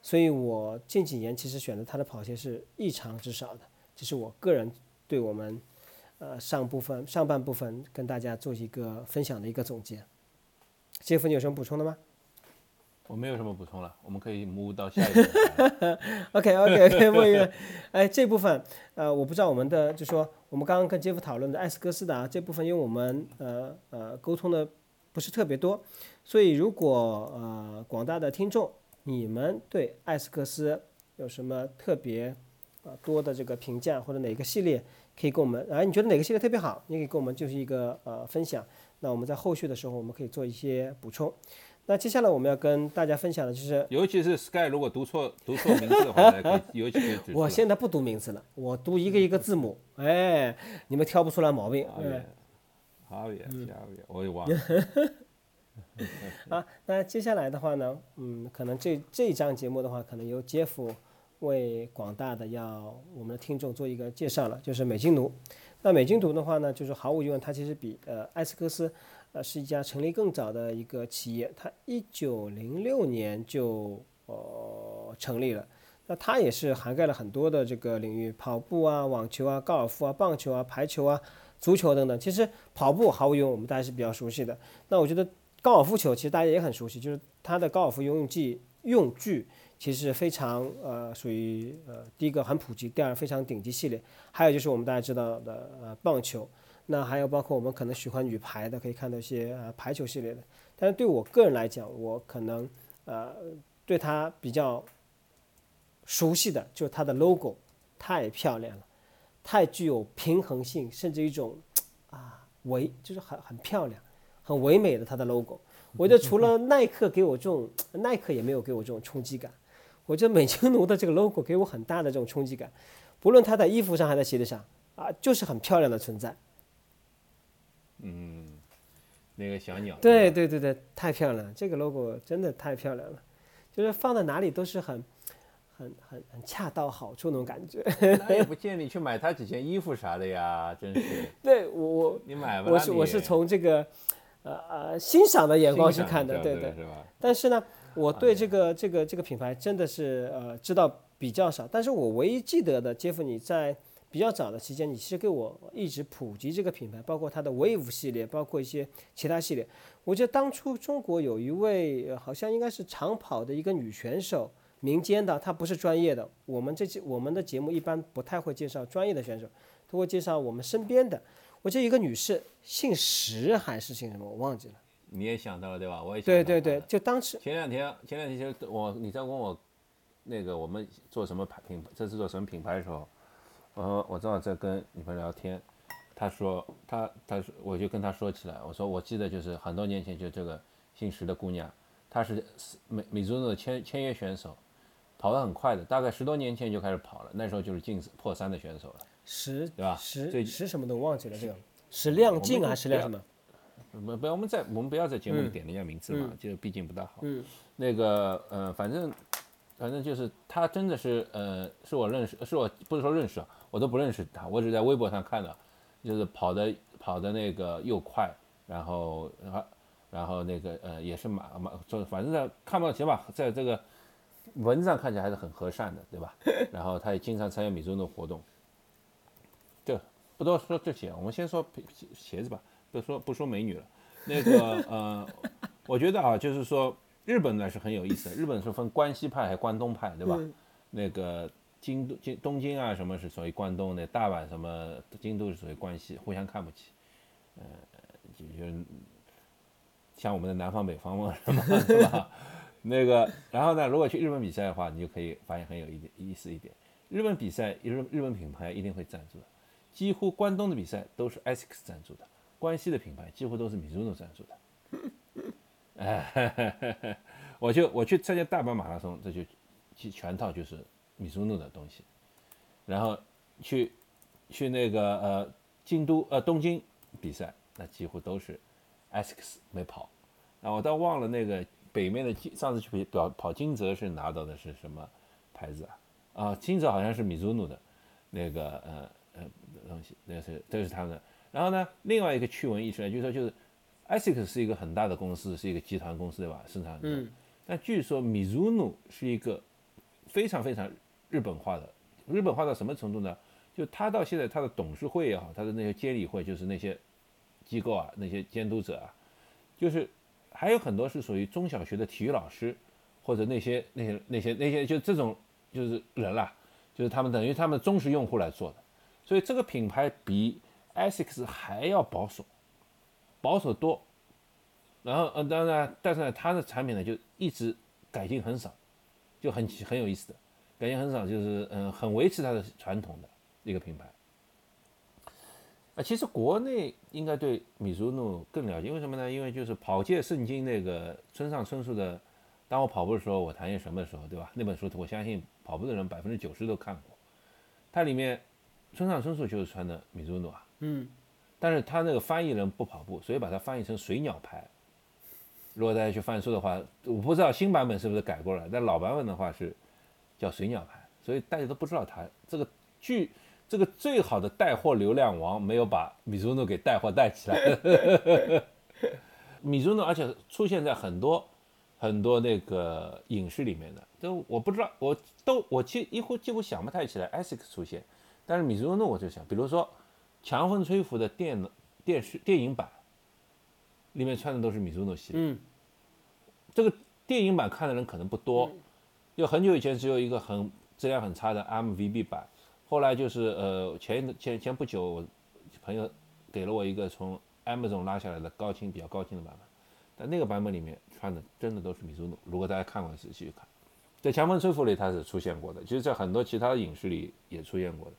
所以我近几年其实选择它的跑鞋是异常之少的，这是我个人对我们，呃，上部分上半部分跟大家做一个分享的一个总结。杰夫，你有什么补充的吗？我没有什么补充了，我们可以 move 到下一个。OK OK OK，问一个，哎，这部分，呃，我不知道我们的，就说我们刚刚跟杰夫讨论的艾斯科斯达这部分，因为我们呃呃沟通的不是特别多，所以如果呃广大的听众，你们对艾斯克斯有什么特别啊多的这个评价，或者哪个系列可以跟我们，哎，你觉得哪个系列特别好，你可以跟我们就是一个呃分享，那我们在后续的时候我们可以做一些补充。那接下来我们要跟大家分享的就是，尤其是 Sky，如果读错读错名字的话，可以尤其我现在不读名字了，我读一个一个字母，哎，你们挑不出来毛病。好耶，好耶，好耶，我也忘了。啊，那接下来的话呢，嗯，可能这这一章节目的话，可能由杰夫为广大的要我们的听众做一个介绍了，就是美津奴。那美津奴的话呢，就是毫无疑问，它其实比呃艾斯克斯。呃，是一家成立更早的一个企业，它一九零六年就呃成立了。那它也是涵盖了很多的这个领域，跑步啊、网球啊、高尔夫啊、棒球啊、排球啊、足球等等。其实跑步毫无疑问，我们大家是比较熟悉的。那我觉得高尔夫球其实大家也很熟悉，就是它的高尔夫游泳具用具其实非常呃属于呃第一个很普及，第二非常顶级系列。还有就是我们大家知道的呃棒球。那还有包括我们可能喜欢女排的，可以看到一些呃排球系列的。但是对我个人来讲，我可能呃对它比较熟悉的，就是它的 logo 太漂亮了，太具有平衡性，甚至一种啊唯就是很很漂亮、很唯美的它的 logo。我觉得除了耐克给我这种，耐克也没有给我这种冲击感。我觉得美津奴的这个 logo 给我很大的这种冲击感，不论它在衣服上还是鞋子上啊，就是很漂亮的存在。嗯，那个小鸟。对对对对，太漂亮了！这个 logo 真的太漂亮了，就是放在哪里都是很、很、很、很恰到好处那种感觉。那也不建议你去买他几件衣服啥的呀，真是。对我我你买吧，我是我是从这个呃呃欣赏的眼光去看的，对对。是吧？但是呢，我对这个这个这个品牌真的是呃知道比较少，但是我唯一记得的，杰夫你在。比较早的期间，你其实给我一直普及这个品牌，包括它的 Wave 系列，包括一些其他系列。我记得当初中国有一位好像应该是长跑的一个女选手，民间的，她不是专业的。我们这期我们的节目一般不太会介绍专业的选手，都会介绍我们身边的。我记得一个女士，姓石还是姓什么，我忘记了。你也想到了对吧？我也想对对对，就当时前两天前两天就我你在问我那个我们做什么牌品，这是做什么品牌的时候。我我正好在跟女朋友聊天，她说她她说我就跟她说起来，我说我记得就是很多年前就这个姓石的姑娘，她是美美足的签签约选手，跑得很快的，大概十多年前就开始跑了，那时候就是进破三的选手了。石对吧？石石什么都忘记了这个，石亮进还是亮什么？不不，我们在我们不要在节目里点人家名字嘛，就毕竟不大好。嗯。那个呃，反正反正就是他真的是呃，是我认识，是我不是说认识啊。我都不认识他，我只在微博上看到，就是跑的跑的那个又快，然后然后然后那个呃也是马马，就反正在看不到起码在这个文字上看起来还是很和善的，对吧？然后他也经常参与米中的活动。就不多说这些，我们先说鞋子吧，不说不说美女了。那个呃，我觉得啊，就是说日本呢是很有意思的，日本是分关西派还关东派，对吧？那个。京都、京东京啊，什么是属于关东的？大阪什么？京都是属于关西，互相看不起。呃，就就像我们的南方、北方嘛，是吧？那个，然后呢，如果去日本比赛的话，你就可以发现很有一点意思一点，日本比赛，日日本品牌一定会赞助的。几乎关东的比赛都是 ASICS 赞助的，关西的品牌几乎都是 Mizuno 赞助的。哎，我就我去参加大阪马拉松，这就全套就是 Mizuno 的东西。然后去去那个呃京都呃东京比赛，那几乎都是 ASICS 没跑。啊，我倒忘了那个北面的上次去跑跑金泽是拿到的是什么牌子啊？啊，金泽好像是 Mizuno 的那个呃。呃，东西那是这是他们的。然后呢，另外一个趣闻一出来，就是说，就是 ASICS 是一个很大的公司，是一个集团公司，对吧？生产。嗯。但据说 Mizuno 是一个非常非常日本化的，日本化到什么程度呢？就他到现在他的董事会也好，他的那些监理会，就是那些机构啊，那些监督者啊，就是还有很多是属于中小学的体育老师，或者那些那些那些那些就这种就是人啦，就是他们等于他们忠实用户来做的。所以这个品牌比 ASICS 还要保守，保守多。然后，呃，当然，但是呢，它的产品呢就一直改进很少，就很很有意思的，改进很少，就是嗯，很维持它的传统的一个品牌。啊，其实国内应该对米苏诺更了解，为什么呢？因为就是跑界圣经那个村上春树的《当我跑步的时候，我谈些什么的时候》，对吧？那本书我相信跑步的人百分之九十都看过，它里面。村上春树就是穿的米兹诺啊，嗯，但是他那个翻译人不跑步，所以把它翻译成水鸟牌。如果大家去翻书的话，我不知道新版本是不是改过了，但老版本的话是叫水鸟牌，所以大家都不知道他这个剧这个最好的带货流量王没有把米兹诺给带货带起来。米兹诺而且出现在很多很多那个影视里面的，都我不知道，我都我几几乎几乎想不太起来 ASICS 出现。但是米兹诺我就想，比如说强风吹拂的电电视电影版，里面穿的都是米兹诺系列。嗯，这个电影版看的人可能不多，就很久以前只有一个很质量很差的 MVB 版，后来就是呃前前前不久，我朋友给了我一个从 Amazon 拉下来的高清比较高清的版本，但那个版本里面穿的真的都是米兹诺。如果大家看过，仔细去看，在强风吹拂里它是出现过的，其实在很多其他的影视里也出现过的。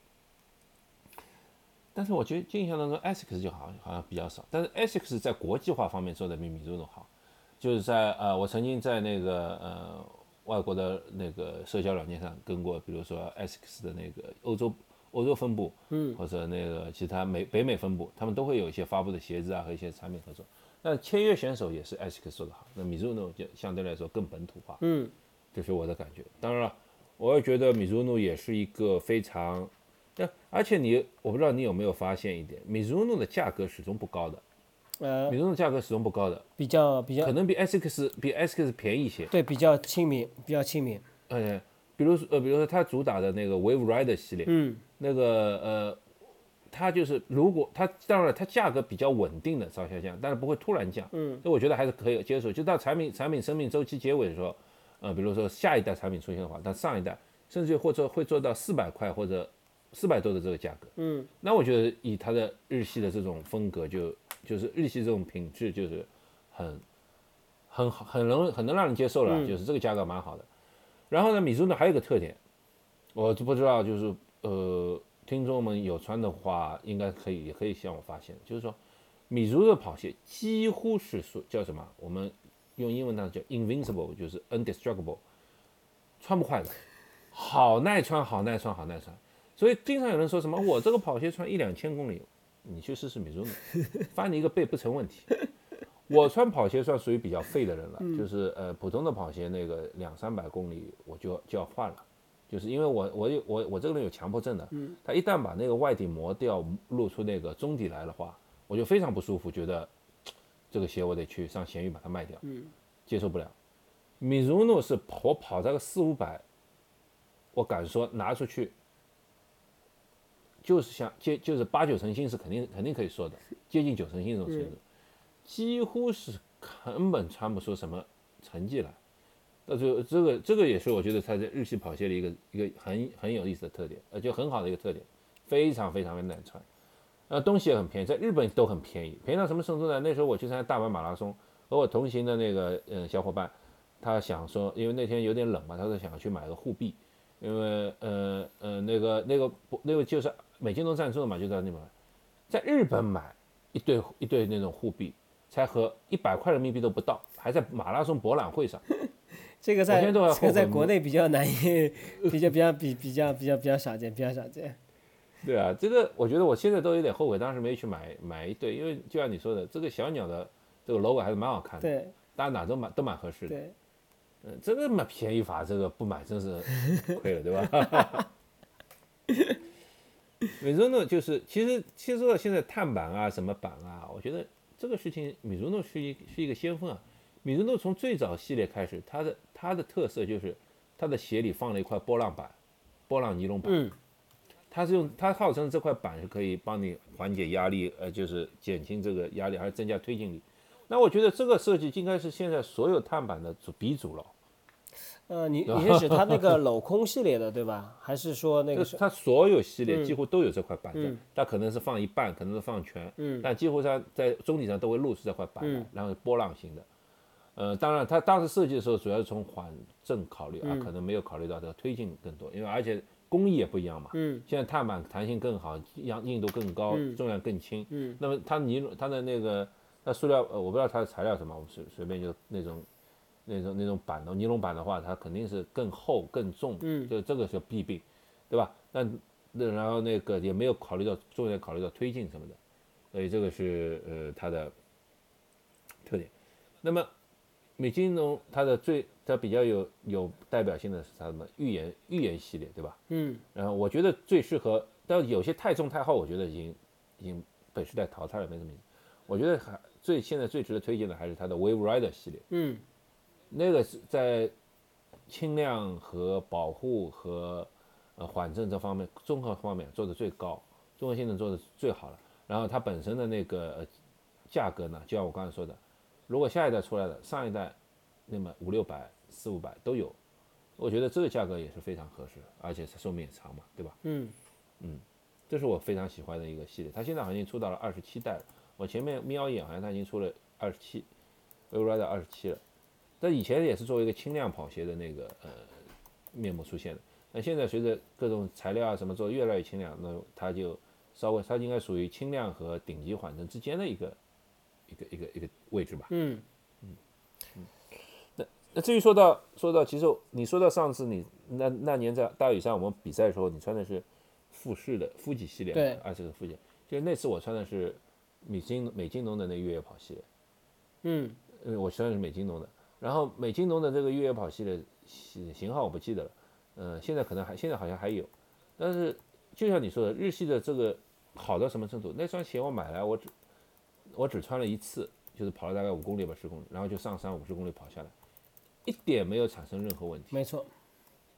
但是我觉得印象当中，ASICS 就好像好像比较少。但是 ASICS 在国际化方面做的比米兹诺好，就是在呃，我曾经在那个呃外国的那个社交软件上跟过，比如说 ASICS 的那个欧洲欧洲分部，嗯，或者那个其他美北美分部，他们都会有一些发布的鞋子啊和一些产品合作。那签约选手也是 ASICS 做的好，那 Mizuno 就相对来说更本土化，嗯，这是我的感觉。当然了，我也觉得 Mizuno 也是一个非常。对，而且你，我不知道你有没有发现一点，，Mizuno 的价格始终不高的，呃，米兹诺价格始终不高的，比较比较，可能比 S X 比 S X 便宜一些，对，比较亲民，比较亲民。嗯，比如说呃，比如说它主打的那个 Wave Rider 系列，嗯，那个呃，它就是如果它当然它价格比较稳定的朝下降，但是不会突然降，嗯，那我觉得还是可以接受。就到产品产品生命周期结尾的时候，呃，比如说下一代产品出现的话，但上一代甚至或者会做到四百块或者。四百多的这个价格，嗯，那我觉得以它的日系的这种风格，就就是日系这种品质，就是很很很能很能让人接受了，就是这个价格蛮好的。然后呢，米珠呢还有一个特点，我就不知道，就是呃，听众们有穿的话，应该可以也可以向我发现，就是说米珠的跑鞋几乎是说叫什么？我们用英文呢叫 invincible，就是 undestructible，穿不坏的，好耐穿，好耐穿，好耐穿。所以经常有人说什么我这个跑鞋穿一两千公里，你去试试米兹诺，翻你一个倍不成问题。我穿跑鞋算属于比较废的人了，就是呃普通的跑鞋那个两三百公里我就就要换了，就是因为我我有我我这个人有强迫症的，他一旦把那个外底磨掉，露出那个中底来的话，我就非常不舒服，觉得这个鞋我得去上闲鱼把它卖掉，接受不了。米兹诺是我跑这个四五百，我敢说拿出去。就是像接就是八九成新是肯定肯定可以说的，接近九成新这种程度，几乎是根本穿不出什么成绩来。那就这个这个也是我觉得它在日系跑鞋的一个一个很很有意思的特点，呃，就很好的一个特点，非常非常的难穿，呃，东西也很便宜，在日本都很便宜，便宜到什么程度呢？那时候我去参加大阪马拉松，和我同行的那个嗯小伙伴，他想说，因为那天有点冷嘛，他说想去买个护臂。因为呃呃那个那个那个就是美金都赞助的嘛，就在那边，在日本买一对一对那种护臂，才和一百块人民币都不到，还在马拉松博览会上。这个在 这个在国内比较难以，比较比较比比较比较比较少见，比较少见。对啊，这个我觉得我现在都有点后悔，当时没去买买一对，因为就像你说的，这个小鸟的这个 logo 还是蛮好看的，对，大家哪都蛮都蛮合适的。对，嗯，这个嘛便宜法，这个不买真是亏了，对吧？米祖诺就是其实其实说现在碳板啊什么板啊，我觉得这个事情米祖诺是一是一个先锋啊。米津浓从最早系列开始，它的它的特色就是它的鞋里放了一块波浪板，波浪尼龙板。嗯，它是用它号称这块板是可以帮你缓解压力，呃，就是减轻这个压力，还是增加推进力。那我觉得这个设计应该是现在所有碳板的祖鼻祖了。呃，你 你是指它那个 镂空系列的对吧？还是说那个？它所有系列几乎都有这块板的，它可能是放一半，可能是放全，嗯，但几乎上在中底上都会露出这块板来，然后波浪形的。呃，当然，它当时设计的时候主要是从缓震考虑啊，可能没有考虑到这个推进更多，因为而且工艺也不一样嘛。嗯。现在碳板弹性更好，硬硬度更高，重量更轻。嗯。那么它尼它的那个那塑料，呃，我不知道它的材料什么，我随随便就那种那种那种板的尼龙板的话，它肯定是更厚更重。嗯。就这个是弊病，对吧？那那然后那个也没有考虑到重点考虑到推进什么的，所以这个是呃它的特点。那么。美津浓它的最它比较有有代表性的是它什么预言预言系列对吧？嗯，然后我觉得最适合，但有些太重太厚，我觉得已经已经被时代淘汰了，没什么意思。我觉得还最现在最值得推荐的还是它的 Wave Rider 系列。嗯，那个是在轻量和保护和呃缓震这方面综合方面做的最高，综合性能做的最好了。然后它本身的那个价格呢，就像我刚才说的。如果下一代出来了，上一代，那么五六百、四五百都有，我觉得这个价格也是非常合适，而且它寿命也长嘛，对吧？嗯嗯，这是我非常喜欢的一个系列。它现在好像已经出到了二十七代了，我前面瞄一眼，好像它已经出了二十七 d e 二十七了。但以前也是作为一个轻量跑鞋的那个呃面目出现的，那现在随着各种材料啊什么做越来越轻量，那它就稍微它应该属于轻量和顶级缓震之间的一个。一个一个一个位置吧。嗯嗯嗯。那那至于说到说到，其实你说到上次你那那年在大屿山我们比赛的时候，你穿的是富士的富吉系列，对，二十个富吉。就是那次我穿的是美津美津浓的那越野跑系列。嗯，嗯，我穿的是美津浓的。然后美津浓的这个越野跑系列型型号我不记得了，嗯，现在可能还现在好像还有。但是就像你说的，日系的这个好到什么程度？那双鞋我买来我只。我只穿了一次，就是跑了大概五公里吧，十公里，然后就上山五十公里跑下来，一点没有产生任何问题。没错，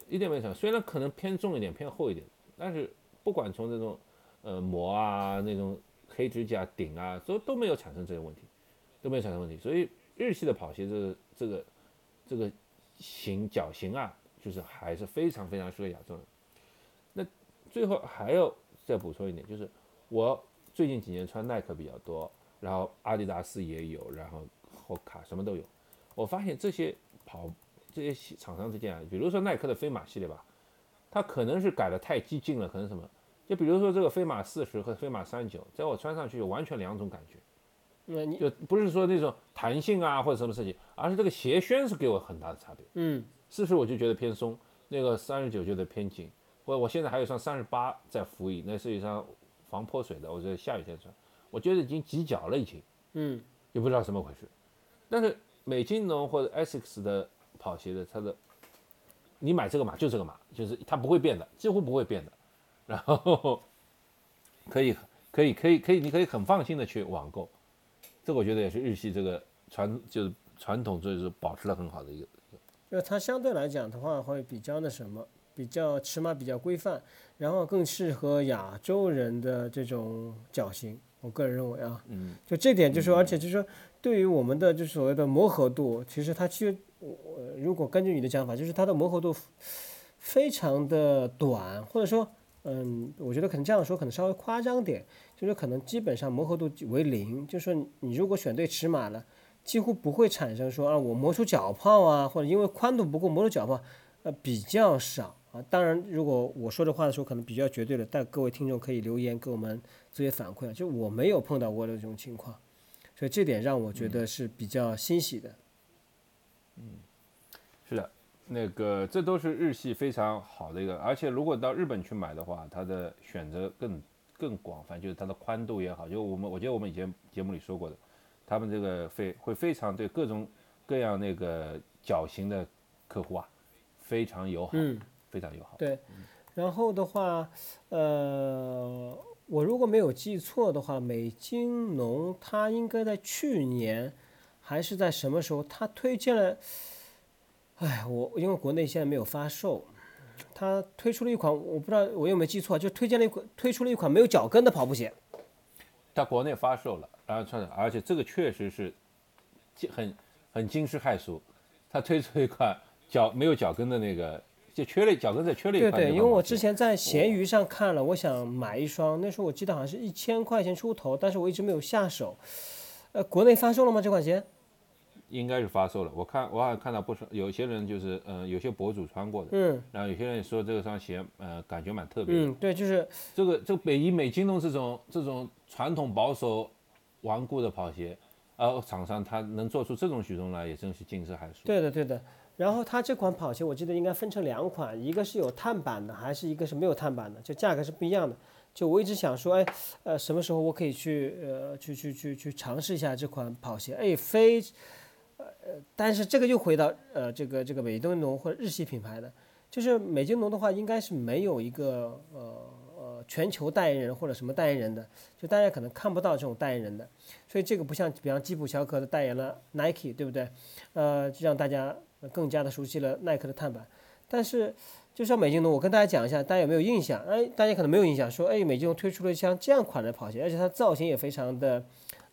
一点没有产生。虽然可能偏重一点，偏厚一点，但是不管从这种呃磨啊、那种黑指甲顶啊，都都没有产生这些问题，都没有产生问题。所以日系的跑鞋，这个这个这个型脚型啊，就是还是非常非常适合亚洲人。那最后还要再补充一点，就是我最近几年穿耐克比较多。然后阿迪达斯也有，然后后卡什么都有。我发现这些跑这些厂商之间啊，比如说耐克的飞马系列吧，它可能是改的太激进了，可能什么？就比如说这个飞马四十和飞马三九，在我穿上去完全两种感觉。那你就不是说那种弹性啊或者什么设计，而是这个鞋楦是给我很大的差别。嗯，四十我就觉得偏松，那个三十九觉得偏紧。我我现在还有双三十八在服役，那是一双防泼水的，我觉得下雨天穿。我觉得已经挤脚了，已经，嗯，也不知道怎么回事。但是美津浓或者 Asics 的跑鞋的，它的，你买这个码就这个码，就是它不会变的，几乎不会变的。然后可以可以可以可以，你可以很放心的去网购。这个我觉得也是日系这个传就是传统，就是保持了很好的一个。就它相对来讲的话，会比较那什么，比较尺码比较规范，然后更适合亚洲人的这种脚型。我个人认为啊，嗯，就这点就是，而且就是说，对于我们的就是所谓的磨合度，其实它其实，我如果根据你的讲法，就是它的磨合度非常的短，或者说，嗯，我觉得可能这样说可能稍微夸张点，就是可能基本上磨合度为零，就是说你如果选对尺码了，几乎不会产生说啊我磨出脚泡啊，或者因为宽度不够磨出脚泡，呃比较少。啊。当然，如果我说这话的时候可能比较绝对的，但各位听众可以留言给我们这些反馈啊。就我没有碰到过的这种情况，所以这点让我觉得是比较欣喜的。嗯，是的，那个这都是日系非常好的一个，而且如果到日本去买的话，它的选择更更广泛，就是它的宽度也好，就我们我觉得我们以前节目里说过的，他们这个非会非常对各种各样那个脚型的客户啊，非常友好，嗯，非常友好。对，然后的话，呃，我如果没有记错的话，美津浓它应该在去年。还是在什么时候？他推荐了，哎，我因为国内现在没有发售，他推出了一款，我不知道我有没有记错，就推荐了一款，推出了一款没有脚跟的跑步鞋。他国内发售了，然后穿的，而且这个确实是，很很惊世骇俗，他推出一款脚没有脚跟的那个，就缺了脚跟在缺了一块。对对，因为我之前在闲鱼上看了，我想买一双，那时候我记得好像是一千块钱出头，但是我一直没有下手。呃，国内发售了吗？这款鞋？应该是发售了，我看我好像看到不少，有些人就是嗯，有些博主穿过的，嗯，然后有些人说这双鞋，呃，感觉蛮特别，嗯，对，就是这个这个北医美京东这种这种传统保守顽固的跑鞋，呃，厂商他能做出这种举动来，也真是惊世骇俗。对的，对的。然后它这款跑鞋我记得应该分成两款，一个是有碳板的，还是一个是没有碳板的，就价格是不一样的。就我一直想说，哎，呃，什么时候我可以去呃去去去去尝试一下这款跑鞋？哎，非。呃，但是这个又回到呃，这个这个美津浓或者日系品牌的，就是美津浓的话，应该是没有一个呃呃全球代言人或者什么代言人的，就大家可能看不到这种代言人的，所以这个不像比方基普乔格的代言了 Nike，对不对？呃，就让大家更加的熟悉了耐克的碳板。但是就像美津浓，我跟大家讲一下，大家有没有印象？哎，大家可能没有印象，说哎，美津浓推出了像这样款的跑鞋，而且它造型也非常的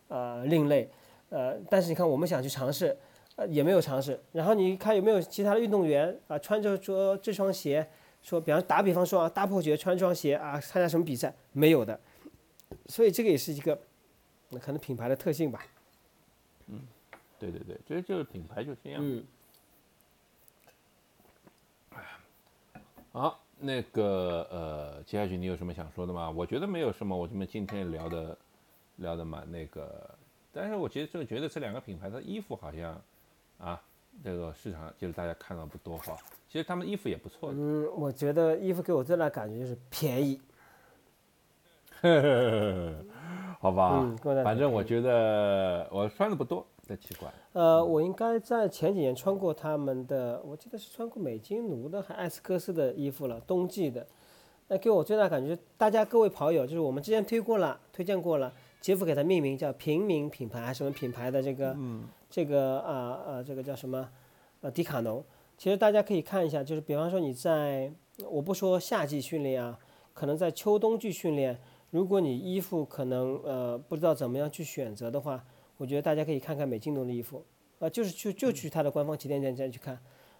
呃另类。呃，但是你看，我们想去尝试，呃，也没有尝试。然后你看有没有其他的运动员啊，穿着说这双鞋，说比方打比方说啊，大破鞋穿这双鞋啊，参加什么比赛？没有的。所以这个也是一个，那可能品牌的特性吧。嗯，对对对，这就是品牌就是这样。嗯。好，那个呃，接下去你有什么想说的吗？我觉得没有什么，我们今天聊的聊的蛮那个。但是我觉得这个觉得这两个品牌的衣服好像，啊，这个市场就是大家看到不多哈。其实他们衣服也不错。嗯，我觉得衣服给我最大感觉就是便宜。好吧，反正我觉得我穿的不多，太奇怪。呃，我应该在前几年穿过他们的，我记得是穿过美津奴的还艾斯科斯的衣服了，冬季的。那给我最大感觉，大家各位跑友，就是我们之前推过了，推荐过了。杰夫给它命名叫平民品牌还是，什么品牌的这个，这个啊啊，这个叫什么？呃，迪卡侬。其实大家可以看一下，就是比方说你在，我不说夏季训练啊，可能在秋冬季训练，如果你衣服可能呃不知道怎么样去选择的话，我觉得大家可以看看美津浓的衣服，呃，就是去就去它的官方旗舰店再去看。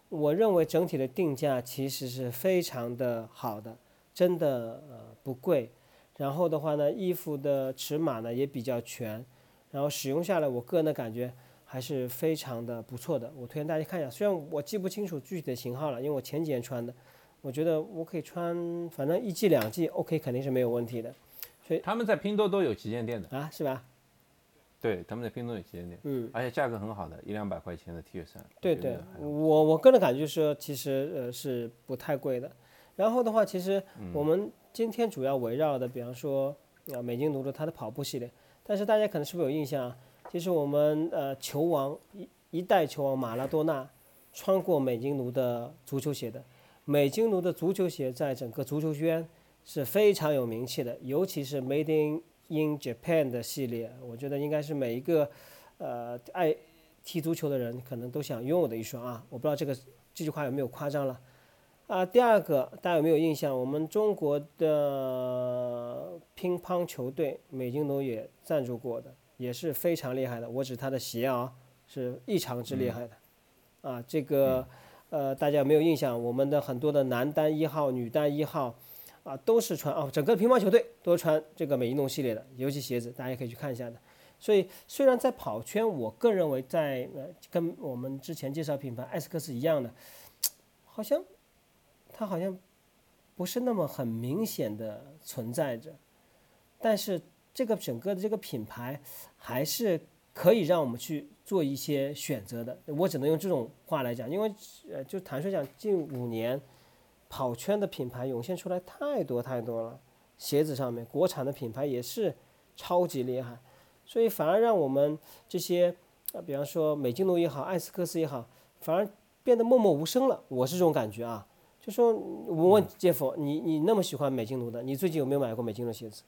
我认为整体的定价其实是非常的好的，真的呃不贵。然后的话呢，衣服的尺码呢也比较全，然后使用下来，我个人的感觉还是非常的不错的。我推荐大家看一下，虽然我记不清楚具体的型号了，因为我前几年穿的，我觉得我可以穿，反正一季两季 OK 肯定是没有问题的。所以他们在拼多多有旗舰店的啊，是吧？对，他们在拼多多有旗舰店，嗯，而且价格很好的，一两百块钱的 T 恤衫。对对，我我个人感觉说，其实呃是不太贵的。然后的话，其实我们。今天主要围绕的，比方说啊，美津浓的它的跑步系列，但是大家可能是不是有印象啊？其实我们呃球王一一代球王马拉多纳穿过美津浓的足球鞋的，美津浓的足球鞋在整个足球圈是非常有名气的，尤其是 Made in Japan 的系列，我觉得应该是每一个呃爱踢足球的人可能都想拥有的一双啊，我不知道这个这句话有没有夸张了。啊，第二个大家有没有印象？我们中国的乒乓球队美津浓也赞助过的，也是非常厉害的。我指他的鞋啊，是异常之厉害的。啊，这个呃，大家有没有印象？我们的很多的男单一号、女单一号，啊，都是穿哦，整个乒乓球队都穿这个美津浓系列的，尤其鞋子，大家可以去看一下的。所以，虽然在跑圈，我个人认为在呃，跟我们之前介绍品牌艾斯克斯一样的，好像。它好像不是那么很明显的存在着，但是这个整个的这个品牌还是可以让我们去做一些选择的。我只能用这种话来讲，因为呃，就坦率讲，近五年跑圈的品牌涌现出来太多太多了，鞋子上面国产的品牌也是超级厉害，所以反而让我们这些啊，比方说美津浓也好，艾斯克斯也好，反而变得默默无声了。我是这种感觉啊。就说我问杰夫，你你那么喜欢美津浓的，你最近有没有买过美津浓鞋子？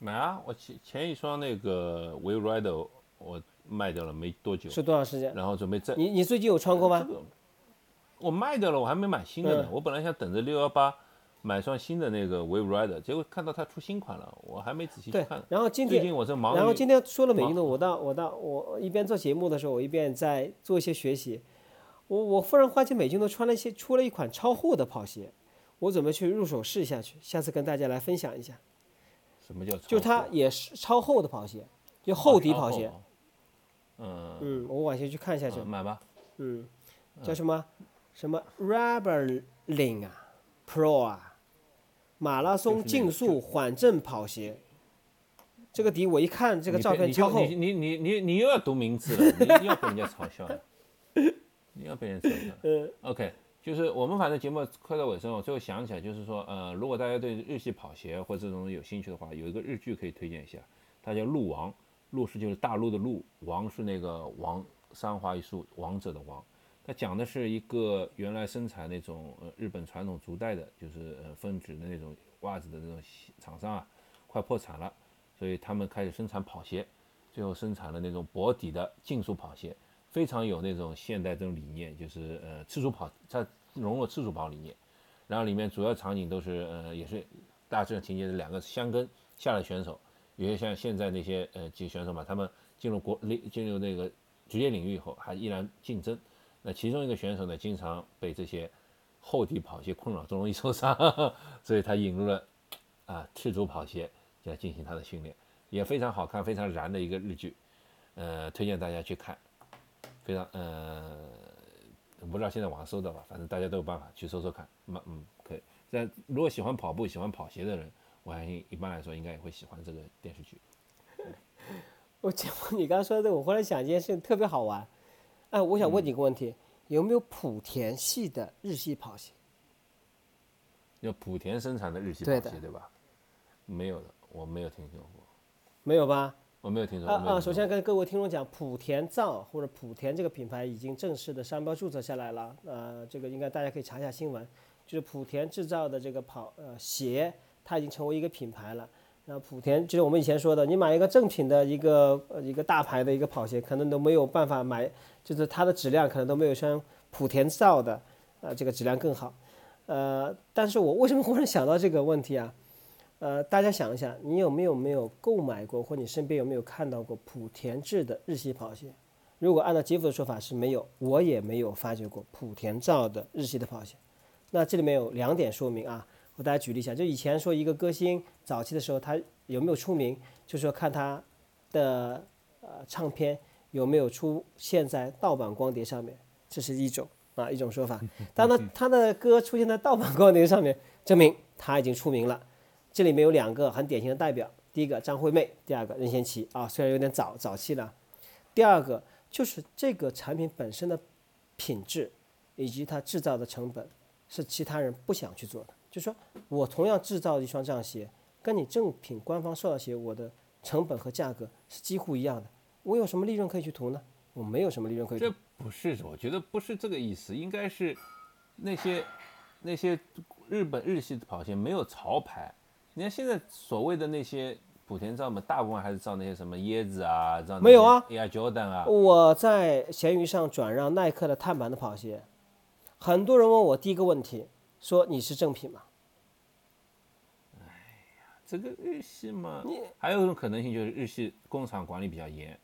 买啊，我前前一双那个 w e Rider 我卖掉了没多久，是多长时间？然后准备再你你最近有穿过吗？我卖掉了，我还没买新的呢。我本来想等着六幺八买双新的那个 w e Rider，结果看到它出新款了，我还没仔细去看。然后今天最近我正忙。然后今天说了美津浓，我到我到我一边做节目的时候，我一边在做一些学习。我我忽然发现美津浓穿了一些出了一款超厚的跑鞋，我准备去入手试一下去，下次跟大家来分享一下。什么叫？就它也是超厚的跑鞋，就厚底跑鞋。嗯嗯，我往前去看一下去。买吧。嗯，叫什么？什么 Rubberling 啊，Pro 啊，马拉松竞速缓震跑鞋。这个底我一看这个照片超厚。你你你你你又要读名字了，你又要被人家嘲笑了。你要被人说一下。嗯，OK，就是我们反正节目快到尾声了，最后想起来就是说，呃，如果大家对日系跑鞋或这种有兴趣的话，有一个日剧可以推荐一下，它叫《鹿王》，鹿是就是大陆的鹿，王是那个王三花一树王者的王。它讲的是一个原来生产那种呃日本传统足带的，就是呃分趾的那种袜子的那种厂商啊，快破产了，所以他们开始生产跑鞋，最后生产了那种薄底的竞速跑鞋。非常有那种现代这种理念，就是呃赤足跑，它融入赤足跑理念，然后里面主要场景都是呃也是大致情节是两个香根下的选手，有些像现在那些呃几个选手嘛，他们进入国内进入那个职业领域以后还依然竞争，那其中一个选手呢经常被这些厚底跑鞋困扰，都容易受伤，所以他引入了啊赤足跑鞋来进行他的训练，也非常好看，非常燃的一个日剧，呃推荐大家去看。非常呃，不知道现在网上搜到吧，反正大家都有办法去搜搜看。嗯嗯，可以。但如果喜欢跑步、喜欢跑鞋的人，我相信一般来说应该也会喜欢这个电视剧。我讲你刚刚说的，我忽然想一件事特别好玩。哎，我想问你个问题：有没有莆田系的日系跑鞋？有莆田生产的日系跑鞋对吧？没有的，我没有听说过。没有吧？我没有听说。啊啊！首先跟各位听众讲，莆田造或者莆田这个品牌已经正式的商标注册下来了。呃，这个应该大家可以查一下新闻，就是莆田制造的这个跑呃鞋，它已经成为一个品牌了。然后莆田就是我们以前说的，你买一个正品的一个呃一个大牌的一个跑鞋，可能都没有办法买，就是它的质量可能都没有像莆田造的呃这个质量更好。呃，但是我为什么忽然想到这个问题啊？呃，大家想一下，你有没有没有购买过，或你身边有没有看到过莆田制的日系跑鞋？如果按照杰夫的说法是没有，我也没有发掘过莆田造的日系的跑鞋。那这里面有两点说明啊，我大家举例一下，就以前说一个歌星早期的时候他有没有出名，就说看他的呃唱片有没有出现在盗版光碟上面，这是一种啊一种说法。当他 他的歌出现在盗版光碟上面，证明他已经出名了。这里面有两个很典型的代表，第一个张惠妹，第二个任贤齐啊，虽然有点早早期了。第二个就是这个产品本身的品质以及它制造的成本是其他人不想去做的。就说我同样制造一双这样鞋，跟你正品官方售的鞋，我的成本和价格是几乎一样的，我有什么利润可以去图呢？我没有什么利润可以。这不是，我觉得不是这个意思，应该是那些那些日本日系的跑鞋没有潮牌。你看现在所谓的那些莆田造嘛，大部分还是造那些什么椰子啊，造没有啊，Air Jordan 啊。我在闲鱼上转让耐克的碳板的跑鞋，很多人问我第一个问题，说你是正品吗？哎呀，这个日系嘛，还有一种可能性就是日系工厂管理比较严，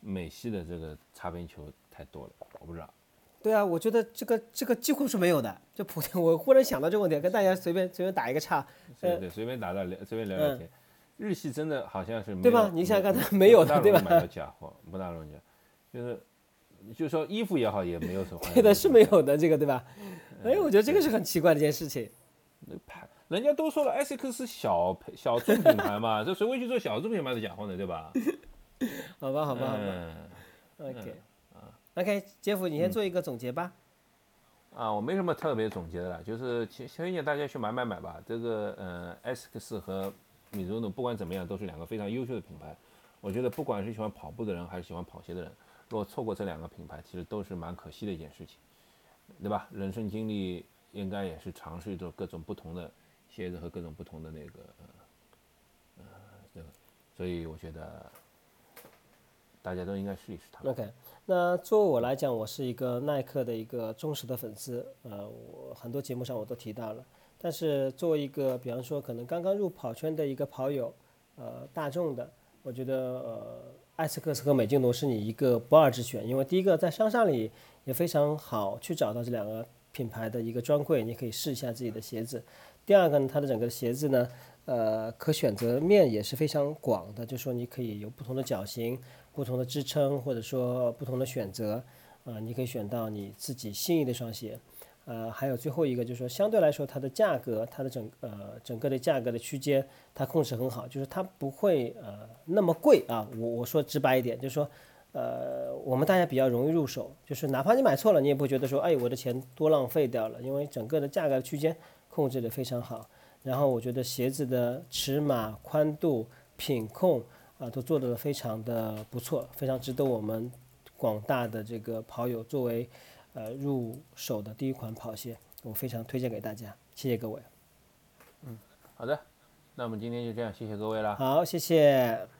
美系的这个擦边球太多了，我不知道。对啊，我觉得这个这个几乎是没有的。就莆田，我忽然想到这个问题，跟大家随便随便打一个岔。对对，随便打打聊，随便聊聊天。日系真的好像是对吧？你想想看，没有的，对吧？买到假货，不大容易。就是就是说衣服也好，也没有什么。对的，是没有的，这个对吧？哎，我觉得这个是很奇怪的一件事情。那牌，人家都说了，ASICS 是小小众品牌嘛，这谁会去做小众品牌的假货呢？对吧？好吧，好吧，好吧。OK，啊，OK，杰夫，你先做一个总结吧。啊，我没什么特别总结的了，就是推荐大家去买买买吧。这个，呃，ASICS 和米兹诺不管怎么样都是两个非常优秀的品牌。我觉得不管是喜欢跑步的人还是喜欢跑鞋的人，如果错过这两个品牌，其实都是蛮可惜的一件事情，对吧？人生经历。应该也是尝试着各种不同的鞋子和各种不同的那个，呃，这个，所以我觉得大家都应该试一试它。OK，那作为我来讲，我是一个耐克的一个忠实的粉丝，呃，我很多节目上我都提到了。但是作为一个，比方说可能刚刚入跑圈的一个跑友，呃，大众的，我觉得呃，艾斯克斯和美津浓是你一个不二之选，因为第一个在商上里也非常好去找到这两个。品牌的一个专柜，你可以试一下自己的鞋子。第二个呢，它的整个鞋子呢，呃，可选择面也是非常广的，就说你可以有不同的脚型、不同的支撑，或者说不同的选择，啊，你可以选到你自己心仪的双鞋。呃，还有最后一个就是说，相对来说它的价格，它的整呃整个的价格的区间，它控制很好，就是它不会呃那么贵啊。我我说直白一点，就是说。呃，我们大家比较容易入手，就是哪怕你买错了，你也不会觉得说，哎，我的钱多浪费掉了，因为整个的价格区间控制的非常好。然后我觉得鞋子的尺码、宽度、品控啊，都做得非常的不错，非常值得我们广大的这个跑友作为呃入手的第一款跑鞋，我非常推荐给大家。谢谢各位。嗯，好的，那我们今天就这样，谢谢各位了。好，谢谢。